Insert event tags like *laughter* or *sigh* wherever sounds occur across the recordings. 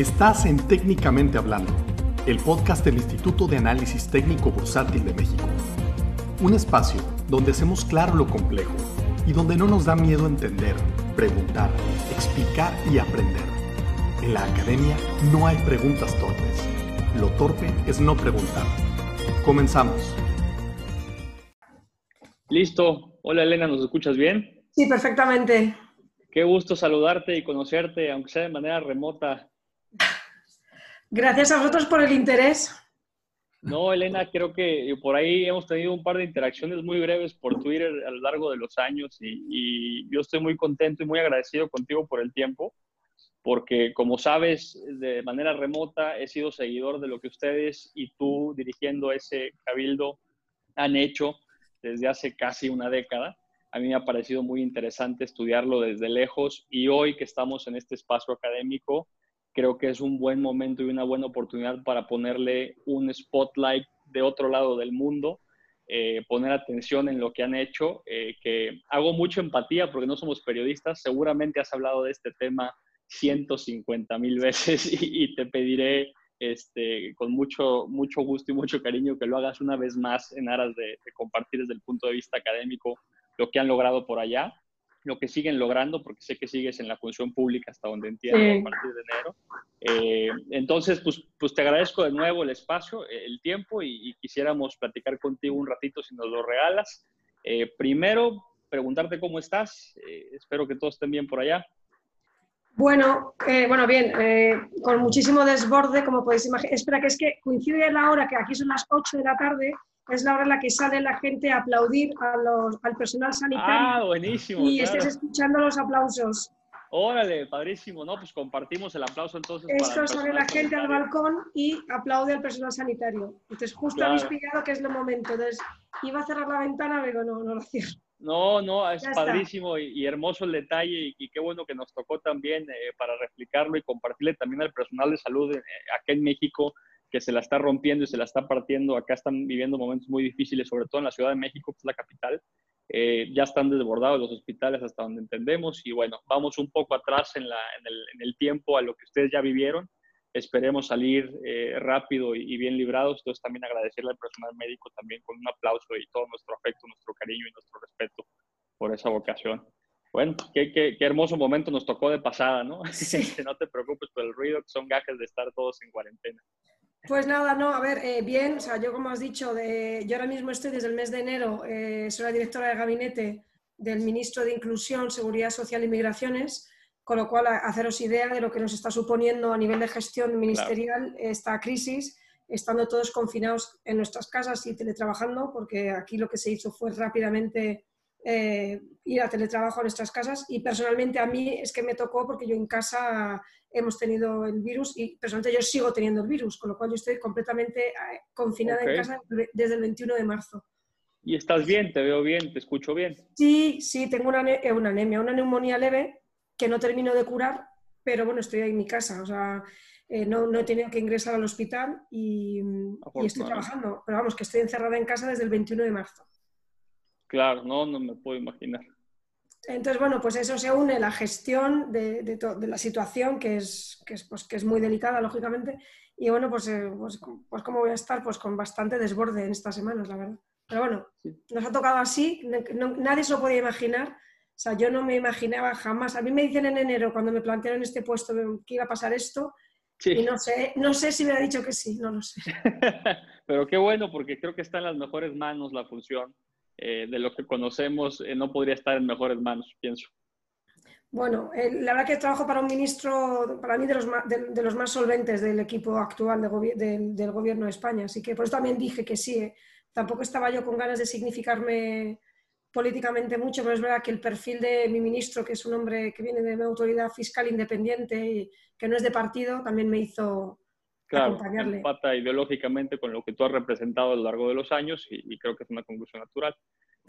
Estás en Técnicamente Hablando, el podcast del Instituto de Análisis Técnico Bursátil de México. Un espacio donde hacemos claro lo complejo y donde no nos da miedo entender, preguntar, explicar y aprender. En la academia no hay preguntas torpes. Lo torpe es no preguntar. Comenzamos. Listo. Hola Elena, ¿nos escuchas bien? Sí, perfectamente. Qué gusto saludarte y conocerte, aunque sea de manera remota. Gracias a vosotros por el interés. No, Elena, creo que por ahí hemos tenido un par de interacciones muy breves por Twitter a lo largo de los años y, yo estoy muy contento y muy agradecido contigo por el tiempo, porque como sabes, de manera remota he sido seguidor de lo que ustedes y tú dirigiendo ese cabildo han hecho desde hace casi una década. A mí me ha parecido muy interesante estudiarlo desde lejos y hoy que estamos en este espacio académico, creo que es un buen momento y una buena oportunidad para ponerle un spotlight de otro lado del mundo, eh, poner atención en lo que han hecho, eh, que hago mucha empatía porque no somos periodistas, seguramente has hablado de este tema 150 mil veces *laughs* y, te pediré este, con mucho, mucho gusto y mucho cariño que lo hagas una vez más en aras de, de compartir desde el punto de vista académico lo que han logrado por allá lo que siguen logrando, porque sé que sigues en la función pública hasta donde entiendo a partir de enero. Eh, entonces, pues, pues te agradezco de nuevo el espacio, el tiempo y, quisiéramos platicar contigo un ratito si nos lo regalas. Eh, primero, preguntarte cómo estás. Eh, espero que todos estén bien por allá. Bueno, bueno, bien, con muchísimo desborde, como podéis imaginar. Espera, que es que coincide la hora, que aquí son las 8 de la tarde, es la hora en la que sale la gente a aplaudir a los, al personal sanitario. Ah, buenísimo. Y estés escuchando los aplausos. Órale, padrísimo, ¿no? Pues compartimos el aplauso entonces. Esto sale la gente al balcón y aplaude al personal sanitario. Entonces, justo habéis pillado que es el momento. Entonces, iba a cerrar la ventana, pero no, no lo cierro. No, no, es padrísimo y, hermoso el detalle y, qué bueno que nos tocó también eh, para replicarlo y compartirle también al personal de salud eh, acá en México que se la está rompiendo y se la está partiendo. Acá están viviendo momentos muy difíciles, sobre todo en la Ciudad de México, que es la capital. Eh, ya están desbordados los hospitales hasta donde entendemos y bueno, vamos un poco atrás en, el, tiempo a lo que ustedes ya vivieron. Esperemos salir eh, rápido y, bien librados. Entonces también agradecerle al personal médico también con un aplauso y todo nuestro afecto, nuestro cariño y nuestro respeto por esa vocación. Bueno, qué, qué, hermoso momento nos tocó de pasada, ¿no? *laughs* no te preocupes por el ruido, que son gajes de estar todos en cuarentena. Pues nada, no, a ver, eh, bien, o sea, yo como has dicho, de, yo ahora mismo estoy desde el mes de enero, eh, soy la directora de gabinete del ministro de Inclusión, Seguridad Social y Migraciones, con lo cual haceros idea de lo que nos está suponiendo a nivel de gestión ministerial esta crisis, estando todos confinados en nuestras casas y teletrabajando, porque aquí lo que se hizo fue rápidamente eh, ir a teletrabajo a nuestras casas y personalmente a mí es que me tocó porque yo en casa hemos tenido el virus y personalmente yo sigo teniendo el virus, con lo cual yo estoy completamente eh, confinada en casa desde el 21 de marzo. ¿Y estás bien? ¿Te veo bien? ¿Te escucho bien? Sí, sí, tengo una, eh, una anemia, una neumonía leve que no termino de curar, pero bueno, estoy ahí en mi casa, o sea, no, no, he tenido que ingresar al hospital y, y estoy trabajando, pero vamos, que estoy encerrada en casa desde el 21 de marzo. Claro, no, no me puedo imaginar. Entonces, bueno, pues eso se une la gestión de, de, la situación, que es, que es, pues, que es muy delicada, lógicamente. Y bueno, pues, eh, pues, pues, como voy a estar, pues con bastante desborde en estas semanas, la verdad. Pero bueno, nos ha tocado así, nadie se lo podía imaginar. O sea, yo no me imaginaba jamás. A mí me dicen en enero, cuando me plantearon este puesto, que iba a pasar esto. Y no sé, no sé si me ha dicho que sí, no lo sé. *laughs* Pero qué bueno, porque creo que está en las mejores manos la función. Eh, de lo que conocemos eh, no podría estar en mejores manos, pienso. Bueno, la verdad que trabajo para un ministro, para mí, de los de, los más solventes del equipo actual del gobierno de España. Así que por eso también dije que sí. Eh. Tampoco estaba yo con ganas de significarme políticamente mucho, pero es verdad que el perfil de mi ministro, que es un hombre que viene de una autoridad fiscal independiente y que no es de partido, también me hizo claro, empata ideológicamente con lo que tú has representado a lo largo de los años y, creo que es una conclusión natural.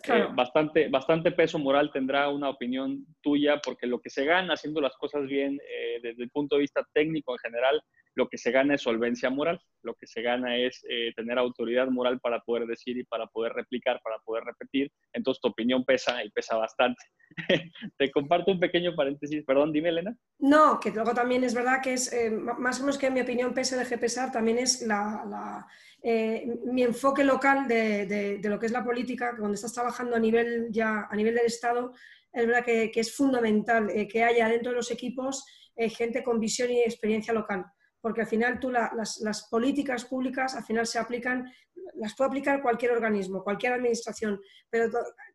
Eh, bastante, bastante peso moral tendrá una opinión tuya porque lo que se gana haciendo las cosas bien eh, desde el punto de vista técnico en general lo que se gana es solvencia moral, lo que se gana es eh, tener autoridad moral para poder decir y para poder replicar, para poder repetir. Entonces tu opinión pesa y pesa bastante. *laughs* Te comparto un pequeño paréntesis, perdón, dime Elena. No, que luego también es verdad que es, eh, más o menos que mi opinión pese, deje pesar, también es la, eh, mi enfoque local de, de, lo que es la política, cuando estás trabajando a nivel, ya, a nivel del Estado, es verdad que, que es fundamental que haya dentro de los equipos gente con visión y experiencia local porque al final tú las, políticas públicas al final se aplican, las puede aplicar cualquier organismo, cualquier administración, pero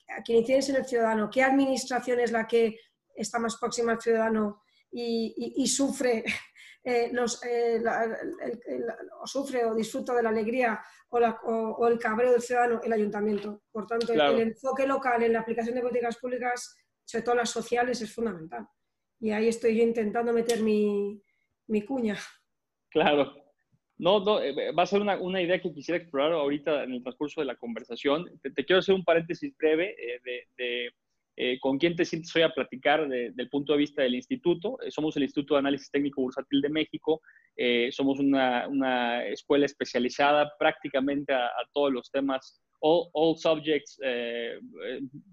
a quien incide en el ciudadano, ¿qué administración es la que está más próxima al ciudadano y, sufre, *laughs* eh, los, eh, o sufre o disfruta de la alegría o, el cabreo del ciudadano? El ayuntamiento. Por tanto, el, enfoque local en la aplicación de políticas públicas, sobre todo las sociales, es fundamental. Y ahí estoy yo intentando meter mi, mi cuña. Claro. No, no, eh, va a ser una, idea que quisiera explorar ahorita en el transcurso de la conversación. Te, quiero hacer un paréntesis breve eh, de, de eh, con quién te sientes hoy a platicar del punto de vista del instituto. somos el Instituto de Análisis Técnico Bursátil de México. somos una, escuela especializada prácticamente a, todos los temas, all, all subjects,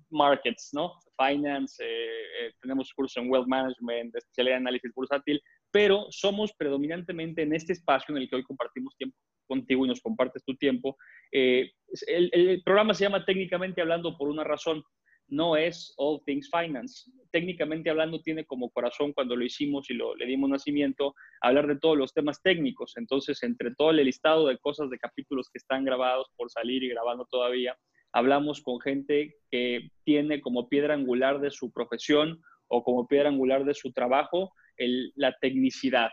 markets, ¿no? Finance, tenemos cursos en Wealth Management, especialidad en análisis bursátil, pero somos predominantemente en este espacio en el que hoy compartimos tiempo contigo y nos compartes tu tiempo. Eh, el, programa se llama Técnicamente Hablando por una razón, no es All Things Finance. Técnicamente hablando tiene como corazón cuando lo hicimos y le dimos nacimiento, hablar de todos los temas técnicos. Entonces, entre todo el listado de cosas, de capítulos que están grabados por salir y grabando todavía, hablamos con gente que tiene como piedra angular de su profesión o como piedra angular de su trabajo la tecnicidad,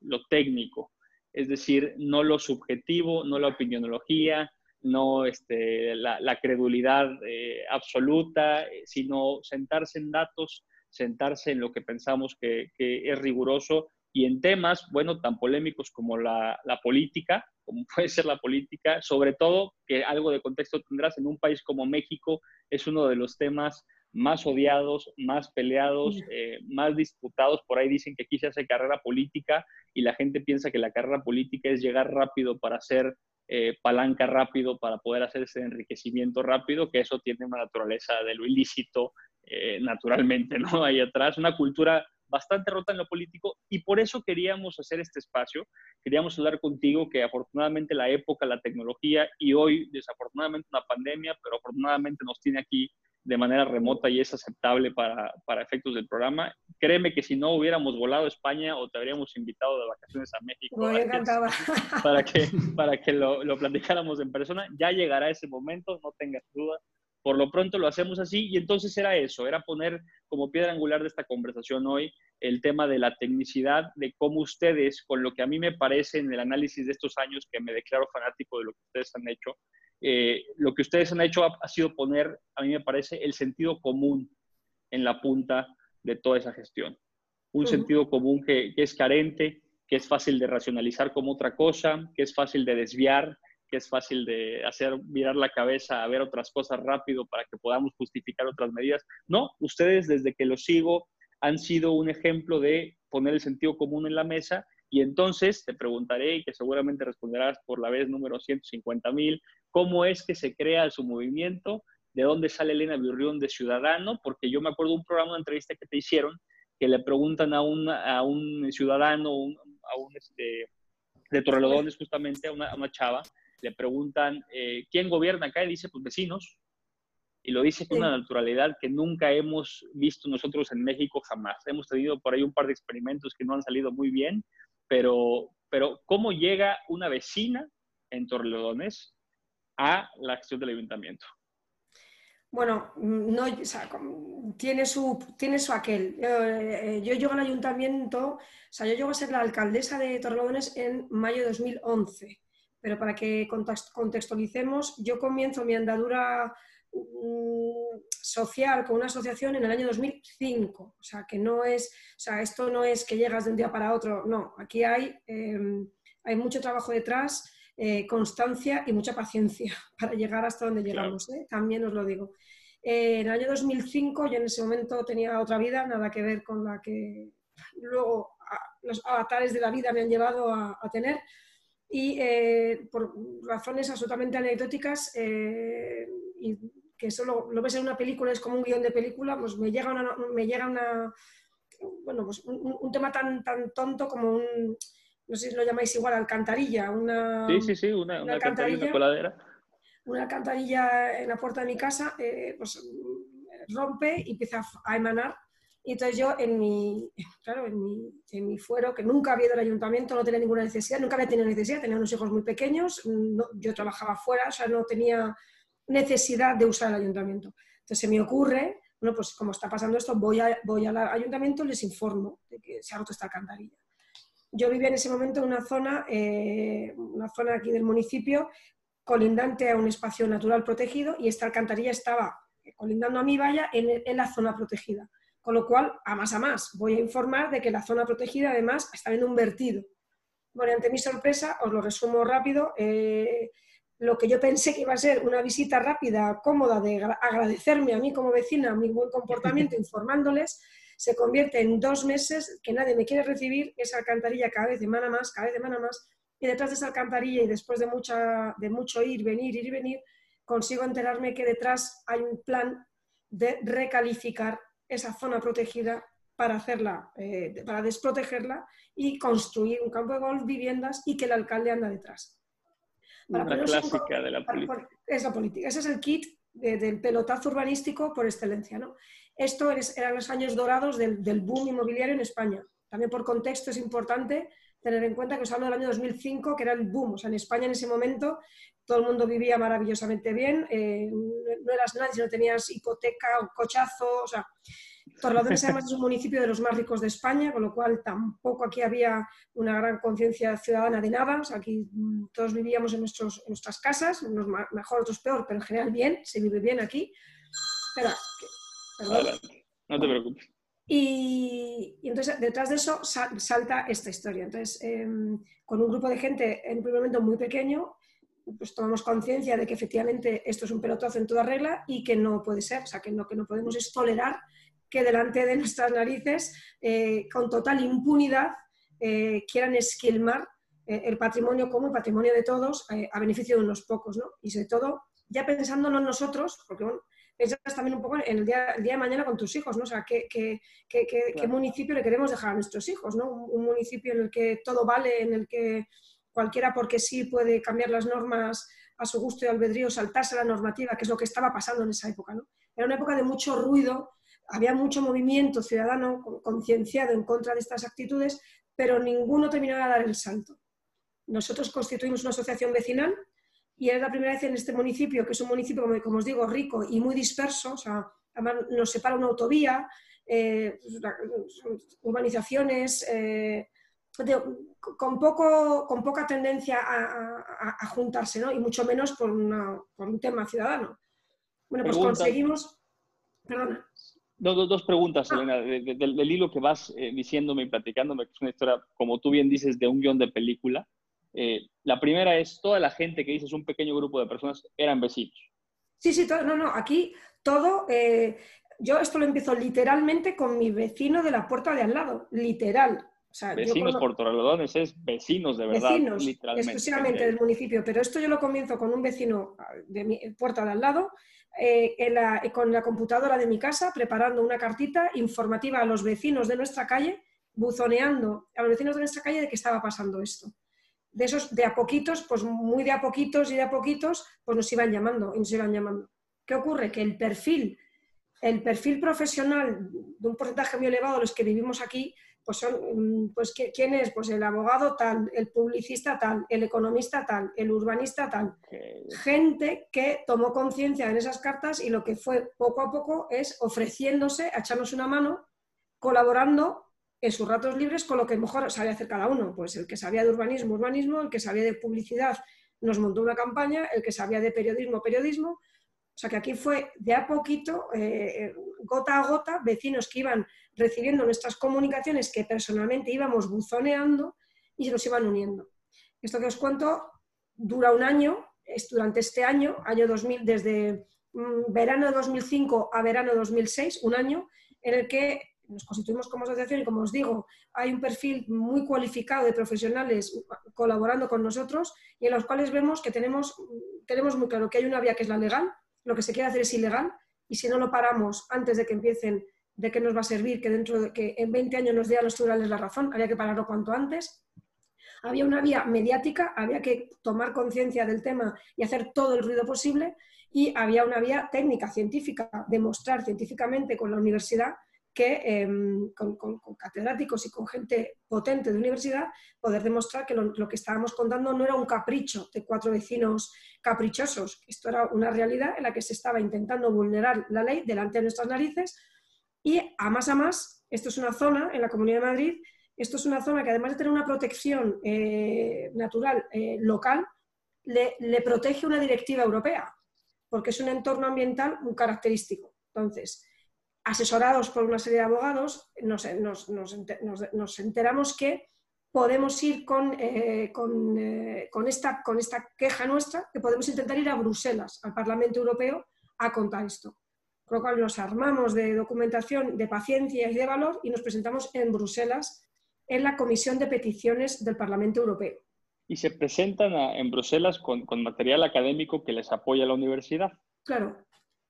lo técnico, es decir, no lo subjetivo, no la opinionología, no este, la, credulidad eh, absoluta, eh, sino sentarse en datos, sentarse en lo que pensamos que, es riguroso y en temas, bueno, tan polémicos como la, la, política, como *laughs* puede ser la política, sobre todo que algo de contexto tendrás en un país como México, es uno de los temas más odiados, más peleados, eh, más disputados. Por ahí dicen que aquí se hace carrera política y la gente piensa que la carrera política es llegar rápido para hacer eh, palanca rápido, para poder hacer ese enriquecimiento rápido, que eso tiene una naturaleza de lo ilícito eh, naturalmente, *laughs* ¿no? Ahí atrás, una cultura bastante rota en lo político y por eso queríamos hacer este espacio, queríamos hablar contigo que afortunadamente la época, la tecnología y hoy desafortunadamente una pandemia, pero afortunadamente nos tiene aquí de manera remota y es aceptable para, para, efectos del programa. Créeme que si no hubiéramos volado a España o te habríamos invitado de vacaciones a México *laughs* para que, para que lo, lo platicáramos en persona. Ya llegará ese momento, no tengas duda. Por lo pronto lo hacemos así y entonces era eso, era poner como piedra angular de esta conversación hoy el tema de la tecnicidad, de cómo ustedes, con lo que a mí me parece en el análisis de estos años, que me declaro fanático de lo que ustedes han hecho, eh, lo que ustedes han hecho ha, sido poner, a mí me parece, el sentido común en la punta de toda esa gestión. Un sentido común que, es carente, que es fácil de racionalizar como otra cosa, que es fácil de desviar, que es fácil de hacer mirar la cabeza a ver otras cosas rápido para que podamos justificar otras medidas. No, ustedes desde que los sigo han sido un ejemplo de poner el sentido común en la mesa y entonces te preguntaré, y que seguramente responderás por la vez número 150 mil, ¿cómo es que se crea su movimiento? ¿De dónde sale Elena Virrión de Ciudadano? Porque yo me acuerdo de un programa, una entrevista que te hicieron, que le preguntan a un, a un ciudadano, a un este, de Torrelodones justamente, a una, a una chava, le preguntan, eh, ¿quién gobierna acá? Y dice, pues vecinos. Y lo dice con una naturalidad que nunca hemos visto nosotros en México jamás. Hemos tenido por ahí un par de experimentos que no han salido muy bien, pero, pero ¿cómo llega una vecina en Torrelodones a la acción del ayuntamiento? Bueno, no, tiene, su, tiene su aquel. Eh, yo, llego al ayuntamiento, o sea, yo llego a ser la alcaldesa de Torrelodones en mayo de 2011, pero para que contextualicemos, yo comienzo mi andadura Mm, social con una asociación en el año 2005. O sea, que no es, o sea, esto no es que llegas de un día para otro, no, aquí hay, em, hay mucho trabajo detrás, eh, constancia y mucha paciencia *laughs* para llegar hasta donde llegamos, ¿eh? también os lo digo. Eh, en el año 2005 yo en ese momento tenía otra vida, nada que ver con la que luego los avatares de la vida me han llevado a, tener. Y por razones absolutamente anecdóticas, y que solo lo ves en una película, es como un guion de película, pues me llega una, me llega una bueno, pues un, tema tan, tan tonto como un, no sé si lo llamáis igual, alcantarilla, una... Sí, sí, sí, una, una alcantarilla, coladera. Una alcantarilla en la puerta de mi casa, pues rompe y empieza a emanar y entonces yo en mi, claro, en mi, en mi fuero, que nunca había ido al ayuntamiento, no tenía ninguna necesidad, nunca había tenido necesidad, tenía unos hijos muy pequeños, yo trabajaba fuera, o sea, no tenía necesidad de usar el ayuntamiento. Entonces se me ocurre, bueno, pues como está pasando esto, voy, a, voy al ayuntamiento y les informo de que se ha roto esta alcantarilla. Yo vivía en ese momento en una zona, eh, una zona aquí del municipio, colindante a un espacio natural protegido y esta alcantarilla estaba colindando a mi valla en, en la zona protegida. Con lo cual, a más a más, voy a informar de que la zona protegida además está viendo un vertido. Bueno, ante mi sorpresa, os lo resumo rápido, eh, lo que yo pensé que iba a ser una visita rápida, cómoda, de agradecerme a mí como vecina mi buen comportamiento *laughs* informándoles, se convierte en dos meses que nadie me quiere recibir, esa alcantarilla cada vez semana más, cada vez semana más, y detrás de esa alcantarilla y después de, mucha, de mucho ir, venir, ir y venir, consigo enterarme que detrás hay un plan de recalificar esa zona protegida para hacerla, eh, para desprotegerla y construir un campo de golf, viviendas y que el alcalde anda detrás. la clásica de la política. Es la política. Ese es el kit del pelotazo urbanístico por excelencia. ¿no? Esto eran los años dorados del, boom inmobiliario en España. También por contexto es importante tener en cuenta que os hablo del año 2005, que era el boom. O sea, en España en ese momento todo el mundo vivía maravillosamente bien, eh, no eras nadie no tenías hipoteca o cochazo, o sea, Torrelodones además es un municipio de los más ricos de España, con lo cual tampoco aquí había una gran conciencia ciudadana de nada, o sea, aquí mm, todos vivíamos en, nuestras casas, unos mejor, otros peor, pero en general bien, se vive bien aquí. Espera, perdón. No te preocupes. Y, entonces detrás de eso salta esta historia. Entonces, em, con un grupo de gente en un primer momento muy pequeño, pues tomamos conciencia de que efectivamente esto es un pelotazo en toda regla y que no puede ser, o sea, que lo que no podemos es tolerar que delante de nuestras narices, eh, con total impunidad, eh, quieran esquilmar eh, el patrimonio como el patrimonio de todos a beneficio de unos pocos, ¿no? Y sobre todo, ya pensándonos en nosotros, porque bueno, piensas también un poco en el día, el día de mañana con tus hijos, ¿no? O sea, ¿qué, qué, qué, qué municipio le queremos dejar a nuestros hijos, ¿no? un municipio en el que todo vale, en el que cualquiera porque sí puede cambiar las normas a su gusto y albedrío, saltarse la normativa, que es lo que estaba pasando en esa época. ¿no? Era una época de mucho ruido, había mucho movimiento ciudadano concienciado en contra de estas actitudes, pero ninguno terminaba de dar el salto. Nosotros constituimos una asociación vecinal y era la primera vez en este municipio, que es un municipio, como, os digo, rico y muy disperso, o sea, además nos separa una autovía, eh, urbanizaciones, eh, con, poco, con poca tendencia a, juntarse, ¿no? Y mucho menos por, un tema ciudadano. Bueno, pues conseguimos... Perdona. Dos, preguntas, ah. Elena, del, hilo que vas eh, diciéndome y platicándome, que es una historia, como tú bien dices, de un guion de película. Eh, la primera es, toda la gente que dices, un pequeño grupo de personas, eran vecinos. Sí, sí, no, no, aquí todo, eh, yo esto lo empiezo literalmente con mi vecino de la puerta de al lado, literal vecinos por Torrelodones es vecinos de verdad, vecinos, literalmente. Exclusivamente del municipio, pero esto yo lo comienzo con un vecino ah, de mi puerta de al lado, eh, con la computadora de mi casa, preparando una cartita informativa a los vecinos de nuestra calle, buzoneando a los vecinos de nuestra calle de que estaba pasando esto. De esos, de a poquitos, pues muy de a poquitos y de a poquitos, pues nos iban llamando y nos iban llamando. ¿Qué ocurre? Que el perfil, el perfil profesional de un porcentaje muy elevado de los que vivimos aquí, pues son, mm, pues ¿quién es? Pues el abogado tal, el publicista tal, el economista tal, el urbanista tal. Gente que tomó conciencia en esas cartas y lo que fue poco a poco es ofreciéndose a echarnos una mano, colaborando en sus ratos libres con lo que mejor sabía hacer cada uno. Pues el que sabía de urbanismo, urbanismo, el que sabía de publicidad nos montó una campaña, el que sabía de periodismo, periodismo. O sea que aquí fue de a poquito, eh, gota a gota, vecinos que iban recibiendo nuestras comunicaciones que personalmente íbamos buzoneando y se nos iban uniendo. Esto que os cuento dura un año, es durante este año, año 2000, desde mm, verano de 2005 a verano de 2006, un año en el que nos constituimos como asociación y como os digo, hay un perfil muy cualificado de profesionales colaborando con nosotros y en los cuales vemos que tenemos, tenemos muy claro que hay una vía que es la legal, lo que se quiere hacer es ilegal y si no lo paramos antes de que empiecen, ¿de qué nos va a servir? Que dentro de que en 20 años nos digan los tribunales la razón, había que pararlo cuanto antes. Había una vía mediática, había que tomar conciencia del tema y hacer todo el ruido posible y había una vía técnica, científica, demostrar científicamente con la universidad que em, con, catedráticos y con gente potente de universidad, poder demostrar que lo, que estábamos contando no era un capricho de cuatro vecinos caprichosos, esto era una realidad en la que se estaba intentando vulnerar la ley delante de nuestras narices y a más a más, esto es una zona en la Comunidad de Madrid, esto es una zona que además de tener una protección eh, natural eh, local, le protege una directiva europea porque es un entorno ambiental muy característico. Entonces, asesorados por una serie de abogados, nos, enteramos que podemos ir eh, eh, con, esta, con esta queja nuestra, que podemos intentar ir a Bruselas, al Parlamento Europeo, a contar esto. Con lo cual nos armamos de documentación, de paciencia y de valor y nos presentamos en Bruselas en la Comisión de Peticiones del Parlamento Europeo y se presentan en Bruselas con, material académico que les apoya la universidad. Claro,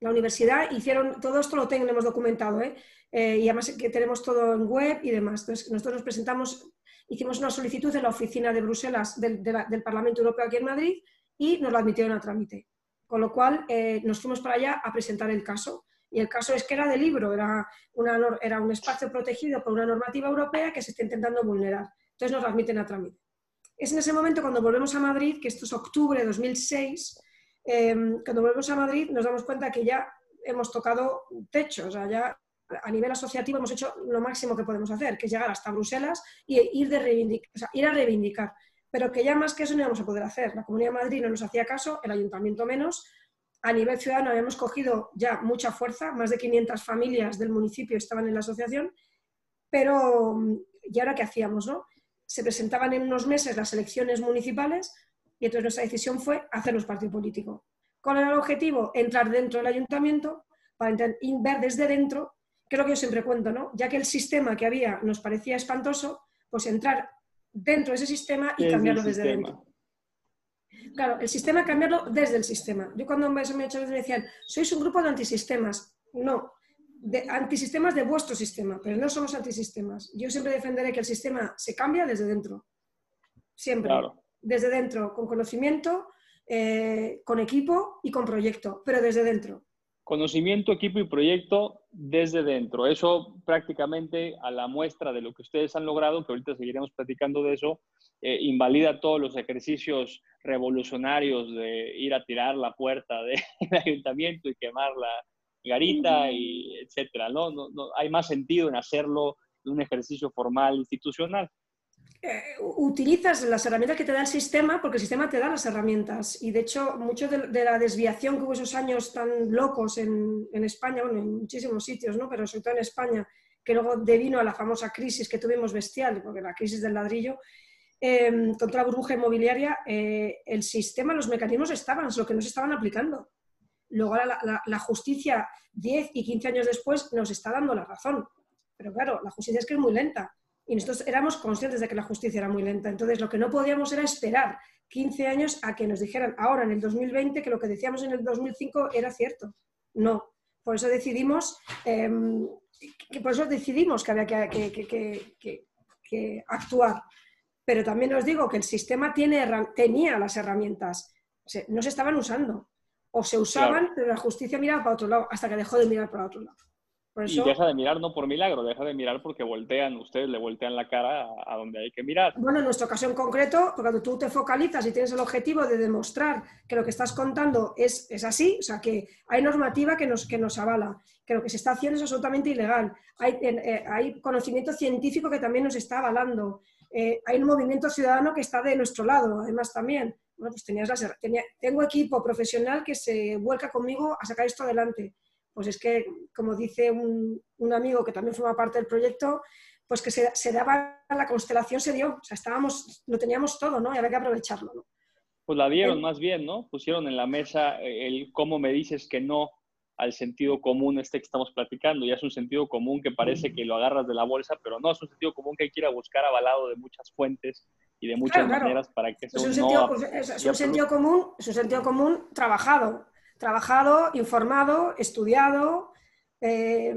la universidad hicieron, todo esto lo tenemos documentado, ¿eh? Eh, y además que tenemos todo en web y demás. Entonces, nosotros nos presentamos, hicimos una solicitud en la oficina de Bruselas del, Parlamento Europeo aquí en Madrid y nos lo admitieron a trámite. Con lo cual, eh, nos fuimos para allá a presentar el caso. Y el caso es que era de libro, era, una, era un espacio protegido por una normativa europea que se está intentando vulnerar. Entonces nos lo admiten a trámite. Es en ese momento cuando volvemos a Madrid, que esto es octubre de 2006, em, cuando volvemos a Madrid nos damos cuenta que ya hemos tocado techo, o sea, ya a nivel asociativo hemos hecho lo máximo que podemos hacer, que es llegar hasta Bruselas y ir, de ir a reivindicar. Pero que ya más que eso no íbamos a poder hacer. La Comunidad de Madrid no nos hacía caso, el Ayuntamiento menos. A nivel ciudadano habíamos cogido ya mucha fuerza, más de 500 familias del municipio estaban en la asociación, pero ¿y ahora qué hacíamos? No? se presentaban en unos meses las elecciones municipales y entonces nuestra decisión fue hacernos partido político. ¿Cuál era el objetivo? Entrar dentro del ayuntamiento para ver desde dentro, que es lo que yo siempre cuento, ¿no? Ya que el sistema que había nos parecía espantoso, pues entrar dentro de ese sistema y cambiarlo desde dentro. Claro, el sistema cambiarlo desde el sistema. Yo cuando me, me decían, sois un grupo de antisistemas. No, de antisistemas de vuestro sistema, pero no somos antisistemas. Yo siempre defenderé que el sistema se cambia desde dentro. Siempre. Desde dentro, con conocimiento, eh, con equipo y con proyecto, pero desde dentro. Conocimiento, equipo y proyecto desde dentro. Eso prácticamente a la muestra de lo que ustedes han logrado, que ahorita seguiremos platicando de eso, eh, invalida todos los ejercicios revolucionarios de ir a tirar la puerta del *laughs* ayuntamiento y quemarla garita y etcétera, ¿no? No, ¿no? Hay más sentido en hacerlo de un ejercicio formal institucional. Eh, utilizas las herramientas que te da el sistema porque el sistema te da las herramientas y de hecho mucho de, la desviación que hubo esos años tan locos en, España, bueno, en muchísimos sitios, ¿no? pero sobre todo en España, que luego devino a la famosa crisis que tuvimos bestial, porque la crisis del ladrillo, eh, contra la burbuja inmobiliaria, eh, el sistema, los mecanismos estaban, lo que no se estaban aplicando. Luego la, justicia, 10 y 15 años después, nos está dando la razón. Pero claro, la justicia es que es muy lenta. Y nosotros éramos conscientes de que la justicia era muy lenta. Entonces, lo que no podíamos era esperar 15 años a que nos dijeran ahora, en el 2020, que lo que decíamos en el 2005 era cierto. No. Por eso decidimos, em, que por eso decidimos que había que, actuar. Pero también os digo que el sistema tiene, tenía las herramientas, no se estaban usando o se usaban, pero la justicia miraba para otro lado, hasta que dejó de mirar para otro lado. Y deja de mirar no por milagro, deja de mirar porque voltean, ustedes le voltean la cara a, donde hay que mirar. Bueno, en nuestro caso en concreto, cuando tú te focalizas y tienes el objetivo de demostrar que lo que estás contando es, es así, o sea, que hay normativa que nos, que nos avala, que lo que se está haciendo es absolutamente ilegal, hay, eh, hay conocimiento científico que también nos está avalando, eh, hay un movimiento ciudadano que está de nuestro lado, además también bueno, pues tenías tengo equipo profesional que se vuelca conmigo a sacar esto adelante. Pues es que, como dice un, amigo que también forma parte del proyecto, pues que se, daba, la constelación se dio, o sea, estábamos, lo teníamos todo, ¿no? Y había que aprovecharlo, ¿no? Pues la dieron más bien, ¿no? Pusieron en la mesa el cómo me dices que no al sentido común este que estamos platicando. Ya es un sentido común que parece que lo agarras de la bolsa, pero no, es un sentido común que hay que ir a buscar avalado de muchas fuentes y de muchas maneras para que sea un, sentido, es, un sentido común, es un sentido común trabajado, trabajado, informado, estudiado, eh,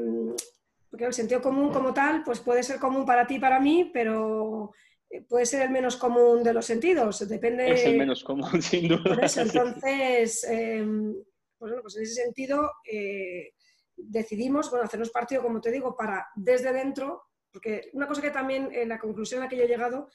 porque el sentido común como tal, pues puede ser común para ti y para mí, pero eh, puede ser el menos común de los sentidos, depende... Es el menos común, *laughs* sin duda. entonces, em, pues, bueno, pues en ese sentido eh, decidimos, bueno, hacernos partido, como te digo, para desde dentro, porque una cosa que también en la conclusión a la que yo he llegado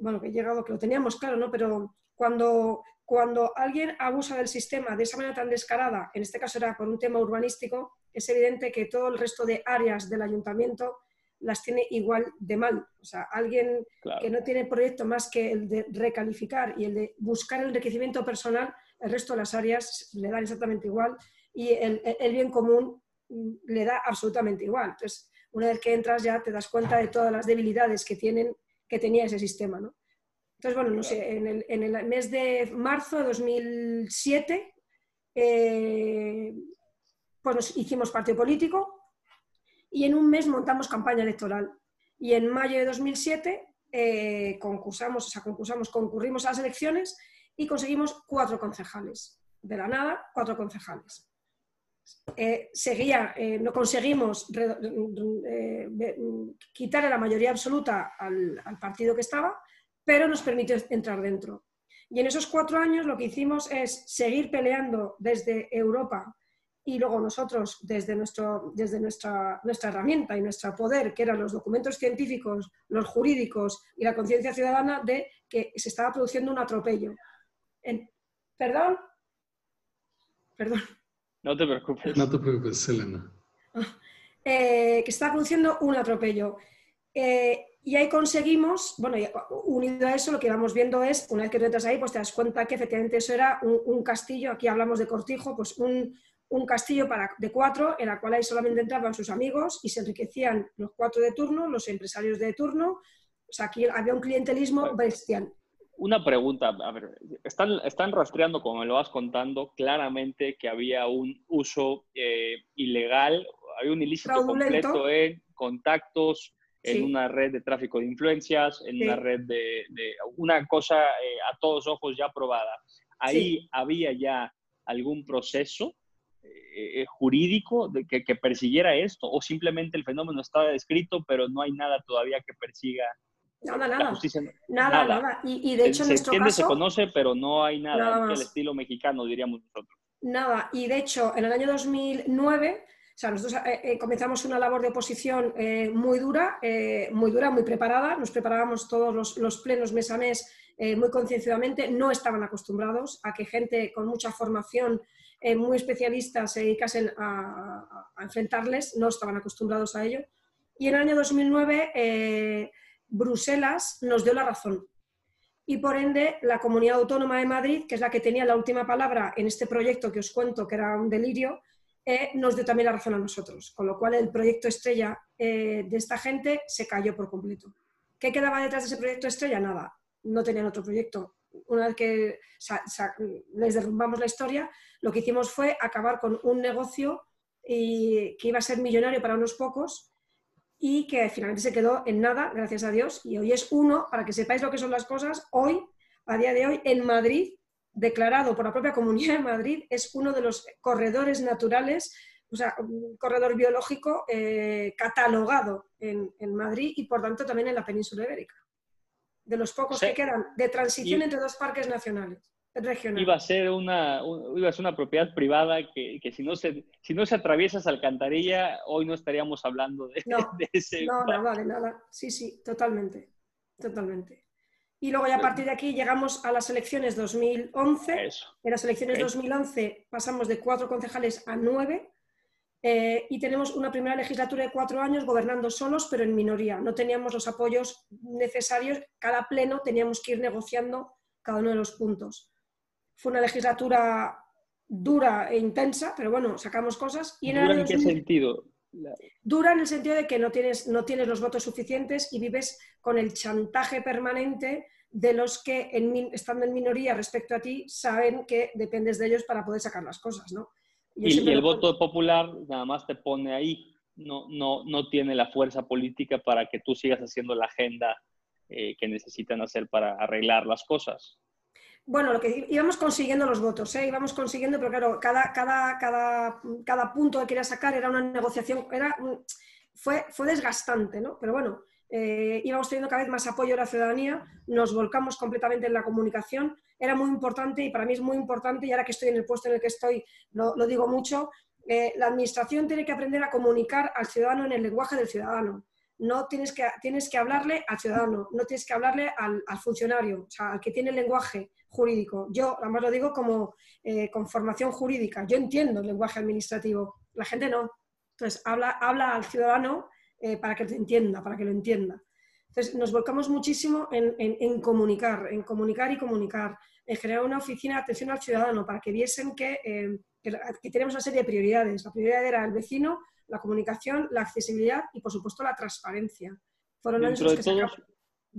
bueno, que he llegado, que lo teníamos claro, ¿no? Pero cuando, cuando alguien abusa del sistema de esa manera tan descarada, en este caso era por un tema urbanístico, es evidente que todo el resto de áreas del ayuntamiento las tiene igual de mal. O sea, alguien que no tiene proyecto más que el de recalificar y el de buscar el enriquecimiento personal, el resto de las áreas le dan exactamente igual y el, el bien común le da absolutamente igual. Entonces, una vez que entras ya te das cuenta de todas las debilidades que tienen que tenía ese sistema. ¿no? Entonces, bueno, no sé, en el, mes de marzo de 2007, eh, pues hicimos partido político y en un mes montamos campaña electoral. Y en mayo de 2007 eh, concursamos, o sea, concursamos, concurrimos a las elecciones y conseguimos cuatro concejales. De la nada, cuatro concejales. Eh, seguía, eh, no conseguimos eh, quitarle la mayoría absoluta al, partido que estaba, pero nos permitió entrar dentro. Y en esos cuatro años lo que hicimos es seguir peleando desde Europa y luego nosotros desde, nuestro, desde nuestra, nuestra herramienta y nuestro poder, que eran los documentos científicos, los jurídicos y la conciencia ciudadana, de que se estaba produciendo un atropello. ¿Perdón? Perdón. No te preocupes. No te preocupes, Selena. Eh, que está produciendo un atropello. Eh, y ahí conseguimos, bueno, unido a eso, lo que vamos viendo es, una vez que tú entras ahí, pues te das cuenta que efectivamente eso era un, castillo, aquí hablamos de cortijo, pues un, castillo para, de cuatro, en el cual ahí solamente entraban sus amigos y se enriquecían los cuatro de turno, los empresarios de turno. O sea, aquí había un clientelismo bestial. Una pregunta, a ver, están, están rastreando, como me lo vas contando, claramente que había un uso eh, ilegal, hay un ilícito completo en contactos, en una red de tráfico de influencias, en una red de, una cosa eh, a todos ojos ya probada. Ahí había ya algún proceso eh, jurídico de que, que, persiguiera esto o simplemente el fenómeno estaba descrito, pero no hay nada todavía que persiga Nada, nada. nada, nada. Y, de hecho, en nuestro caso. Se conoce, pero no hay nada, el estilo mexicano, diríamos nosotros. Nada. Y de hecho, en el año 2009, o sea, nosotros eh, eh, comenzamos una labor de oposición eh, muy dura, muy dura, muy preparada. Nos preparábamos todos los, plenos mes a mes muy concienciadamente. No estaban acostumbrados a que gente con mucha formación, muy especialista, se dedicasen a, enfrentarles. No estaban acostumbrados a ello. Y en el año 2009 Bruselas nos dio la razón. Y por ende, la Comunidad Autónoma de Madrid, que es la que tenía la última palabra en este proyecto que os cuento, que era un delirio, eh, nos dio también la razón a nosotros. Con lo cual, el proyecto estrella eh, de esta gente se cayó por completo. ¿Qué quedaba detrás de ese proyecto estrella? Nada. No tenían otro proyecto. Una vez que les derrumbamos la historia, lo que hicimos fue acabar con un negocio y, que iba a ser millonario para unos pocos y que finalmente se quedó en nada, gracias a Dios, y hoy es uno, para que sepáis lo que son las cosas, hoy, a día de hoy, en Madrid, declarado por la propia Comunidad de Madrid, es uno de los corredores naturales, o sea, un corredor biológico eh, catalogado en, Madrid y por tanto también en la península ibérica. De los pocos que quedan de transición entre dos parques nacionales. Iba a ser una, iba a ser una propiedad privada que, que, si, no se, si no se atraviesa esa alcantarilla, hoy no estaríamos hablando de, no, de ese... No, nada, de nada. Sí, sí, totalmente. Totalmente. Y luego ya a partir de aquí llegamos a las elecciones 2011. Eso. En las elecciones 2011 pasamos de cuatro concejales a nueve eh, y tenemos una primera legislatura de cuatro años gobernando solos, pero en minoría. No teníamos los apoyos necesarios. Cada pleno teníamos que ir negociando cada uno de los puntos. Fue una legislatura dura e intensa, pero bueno, sacamos cosas. Y en, ¿Dura en qué sentido? Dura en el sentido de que no tienes, no tienes los votos suficientes y vives con el chantaje permanente de los que, estando en minoría respecto a ti, saben que dependes de ellos para poder sacar las cosas, ¿no? Y, el voto popular nada más te pone ahí, no, no, no tiene la fuerza política para que tú sigas haciendo la agenda eh, que necesitan hacer para arreglar las cosas. Bueno, lo que íbamos consiguiendo los votos, ¿eh? íbamos consiguiendo, pero claro, cada, cada, cada, cada punto que quería sacar era una negociación, era fue, fue desgastante, ¿no? Pero bueno, eh, íbamos teniendo cada vez más apoyo de la ciudadanía, nos volcamos completamente en la comunicación, era muy importante y para mí es muy importante, y ahora que estoy en el puesto en el que estoy, lo, lo digo mucho, eh, la administración tiene que aprender a comunicar al ciudadano en el lenguaje del ciudadano. No tienes que, tienes que hablarle al ciudadano, no tienes que hablarle al, al funcionario, o sea, al que tiene el lenguaje jurídico. Yo, además lo digo como eh, con formación jurídica, yo entiendo el lenguaje administrativo, la gente no. Entonces, habla, habla al ciudadano eh, para que te entienda, para que lo entienda. Entonces, nos volcamos muchísimo en, comunicar, en comunicar y comunicar, en generar una oficina de atención al ciudadano para que viesen que, eh, que, tenemos una serie de prioridades. La prioridad era el vecino, la comunicación, la accesibilidad y, por supuesto, la transparencia. Fueron Dentro de todos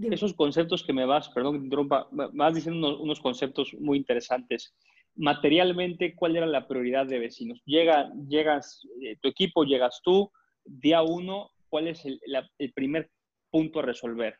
esos conceptos que me vas, perdón que te interrumpa, vas diciendo unos, conceptos muy interesantes. Materialmente, ¿cuál era la prioridad de vecinos? Llega, llegas, eh, tu equipo, llegas tú, día uno, ¿cuál es el, primer punto a resolver?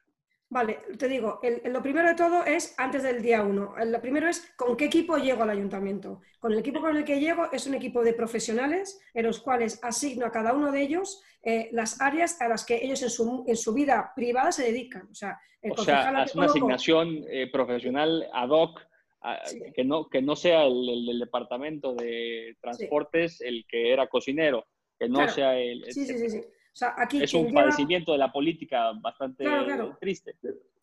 Vale, te digo, lo primero de todo es antes del día uno. Lo primero es con qué equipo llego al ayuntamiento. Con el equipo con el que llego es un equipo de profesionales en los cuales asigno a cada uno de ellos eh, las áreas a las que ellos en su, en su, vida privada se dedican. O sea, o sea es una asignación eh, profesional ad hoc, que, no, que no sea el, departamento de transportes el que era cocinero, que no sea el... Sí, sí, sí, es un padecimiento de la política bastante triste.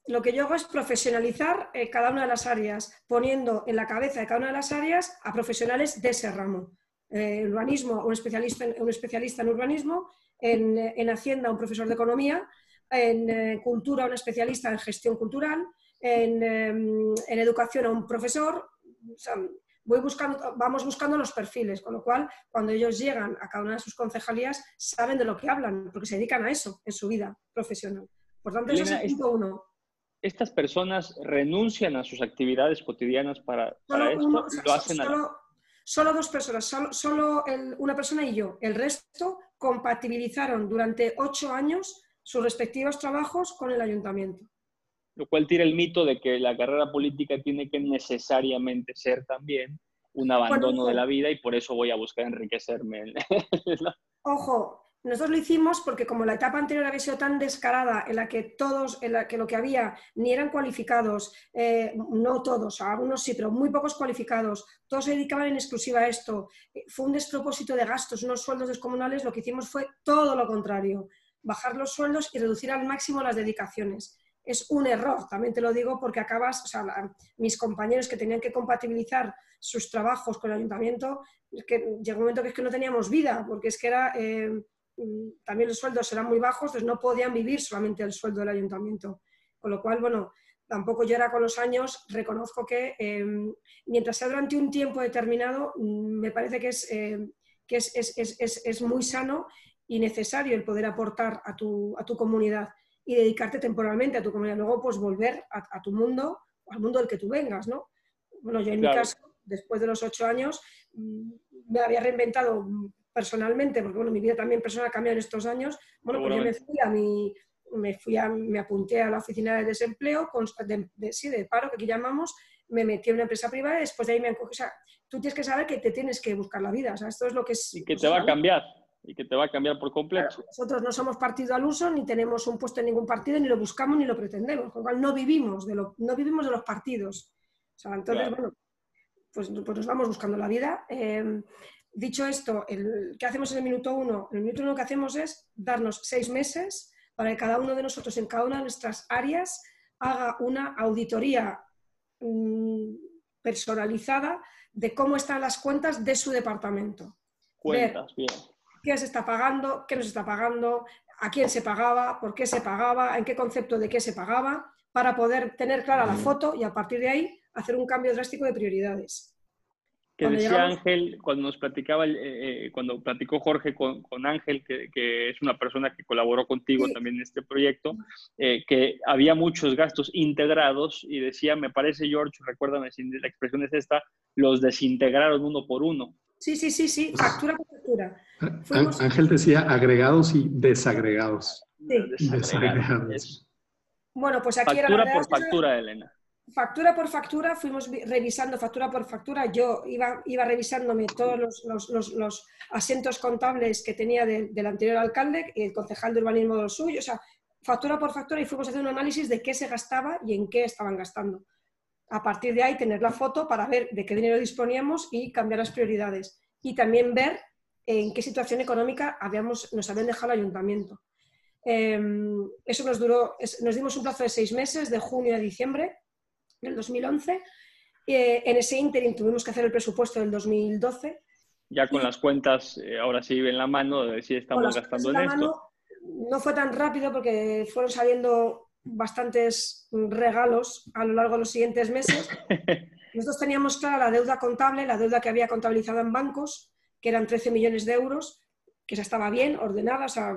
Lo que yo hago es profesionalizar eh, cada una de las áreas, poniendo en la cabeza de cada una de las áreas a profesionales de ese ramo. Eh, urbanismo, un especialista, en, un especialista en urbanismo, en, Hacienda, un profesor de economía, en eh, cultura, un especialista en gestión cultural, en, em, educación, un profesor voy buscando, vamos buscando los perfiles, con lo cual cuando ellos llegan a cada una de sus concejalías saben de lo que hablan, porque se dedican a eso en su vida profesional. Por tanto, es el punto uno. ¿Estas personas renuncian a sus actividades cotidianas para, para esto? ¿Lo hacen solo, solo, dos personas, solo, solo una persona y yo. El resto compatibilizaron durante ocho años sus respectivos trabajos con el ayuntamiento lo cual tira el mito de que la carrera política tiene que necesariamente ser también un abandono de la vida y por eso voy a buscar enriquecerme. *laughs* Ojo, nosotros lo hicimos porque como la etapa anterior había sido tan descarada en la que todos, en la que lo que había ni eran cualificados, eh, no todos, algunos sí, pero muy pocos cualificados, todos se dedicaban en exclusiva a esto, fue un despropósito de gastos, unos sueldos descomunales, lo que hicimos fue todo lo contrario, bajar los sueldos y reducir al máximo las dedicaciones es un error, también te lo digo porque acabas, mis compañeros que tenían que compatibilizar sus trabajos con el ayuntamiento, que llegó un momento que es que no teníamos vida, porque es que era, eh, mm, también los sueldos eran muy bajos, entonces no podían vivir solamente el sueldo del ayuntamiento. Con lo cual, bueno, tampoco yo era con los años, reconozco que eh, mientras sea durante un tiempo determinado, mm, me parece que es, eh, que es, es, muy sano y necesario el poder aportar a tu, a tu comunidad y dedicarte temporalmente a tu comunidad. Luego, pues volver a, tu mundo, al mundo del que tú vengas, ¿no? Bueno, yo en mi caso, después de los ocho años, mm, me había reinventado personalmente, porque bueno, mi vida también personal ha cambiado en estos años. Bueno, pues yo me fui a mi, me fui a, me apunté a la oficina de desempleo, de, sí, de paro, que aquí llamamos, me metí en una empresa privada y después de ahí me han O sea, tú tienes que saber que te tienes que buscar la vida. O sea, esto es lo que es... Y que te va a cambiar y que te va a cambiar por completo. nosotros no somos partido al uso, ni tenemos un puesto en ningún partido, ni lo buscamos, ni lo pretendemos. Con lo cual no vivimos de, lo, no vivimos de los partidos. O sea, entonces, bueno, pues, pues, nos vamos buscando la vida. Em, dicho esto, el, ¿qué hacemos en el minuto uno? En el minuto uno lo que hacemos es darnos seis meses para que cada uno de nosotros en cada una de nuestras áreas haga una auditoría mm, personalizada de cómo están las cuentas de su departamento. Cuentas, bien qué se está pagando, qué no se está pagando, a quién se pagaba, por qué se pagaba, en qué concepto de qué se pagaba, para poder tener clara la foto y a partir de ahí hacer un cambio drástico de prioridades. Que decía Ángel, cuando nos platicaba, eh, eh, cuando platicó Jorge con, Ángel, que, es una persona que colaboró contigo también en este proyecto, eh, que había muchos gastos integrados y decía, me parece George, recuérdame si la expresión es esta, los desintegraron uno por uno. Sí, sí, sí, sí, factura por factura. Ángel decía agregados y desagregados. Sí. Desagregados. Bueno, pues aquí era Factura por factura, Elena. Factura por factura, fuimos revisando factura por factura. Yo iba, iba revisándome todos los, asientos contables que tenía del anterior alcalde y el concejal de urbanismo del suyo. O sea, factura por factura y fuimos a hacer un análisis de qué se gastaba y en qué estaban gastando. A partir de ahí, tener la foto para ver de qué dinero disponíamos y cambiar las prioridades. Y también ver en qué situación económica habíamos, nos habían dejado el ayuntamiento. Em, eso nos duró, nos dimos un plazo de seis meses, de junio a diciembre del 2011. Eh, en ese ínterin tuvimos que hacer el presupuesto del 2012. Ya con las cuentas, eh, ahora sí en la mano, de si estamos gastando en, esto. no fue tan rápido porque fueron saliendo bastantes regalos a lo largo de los siguientes meses. *laughs* Nosotros teníamos clara la deuda contable, la deuda que había contabilizado en bancos, que eran 13 millones de euros, que ya estaba bien, ordenada, o sea,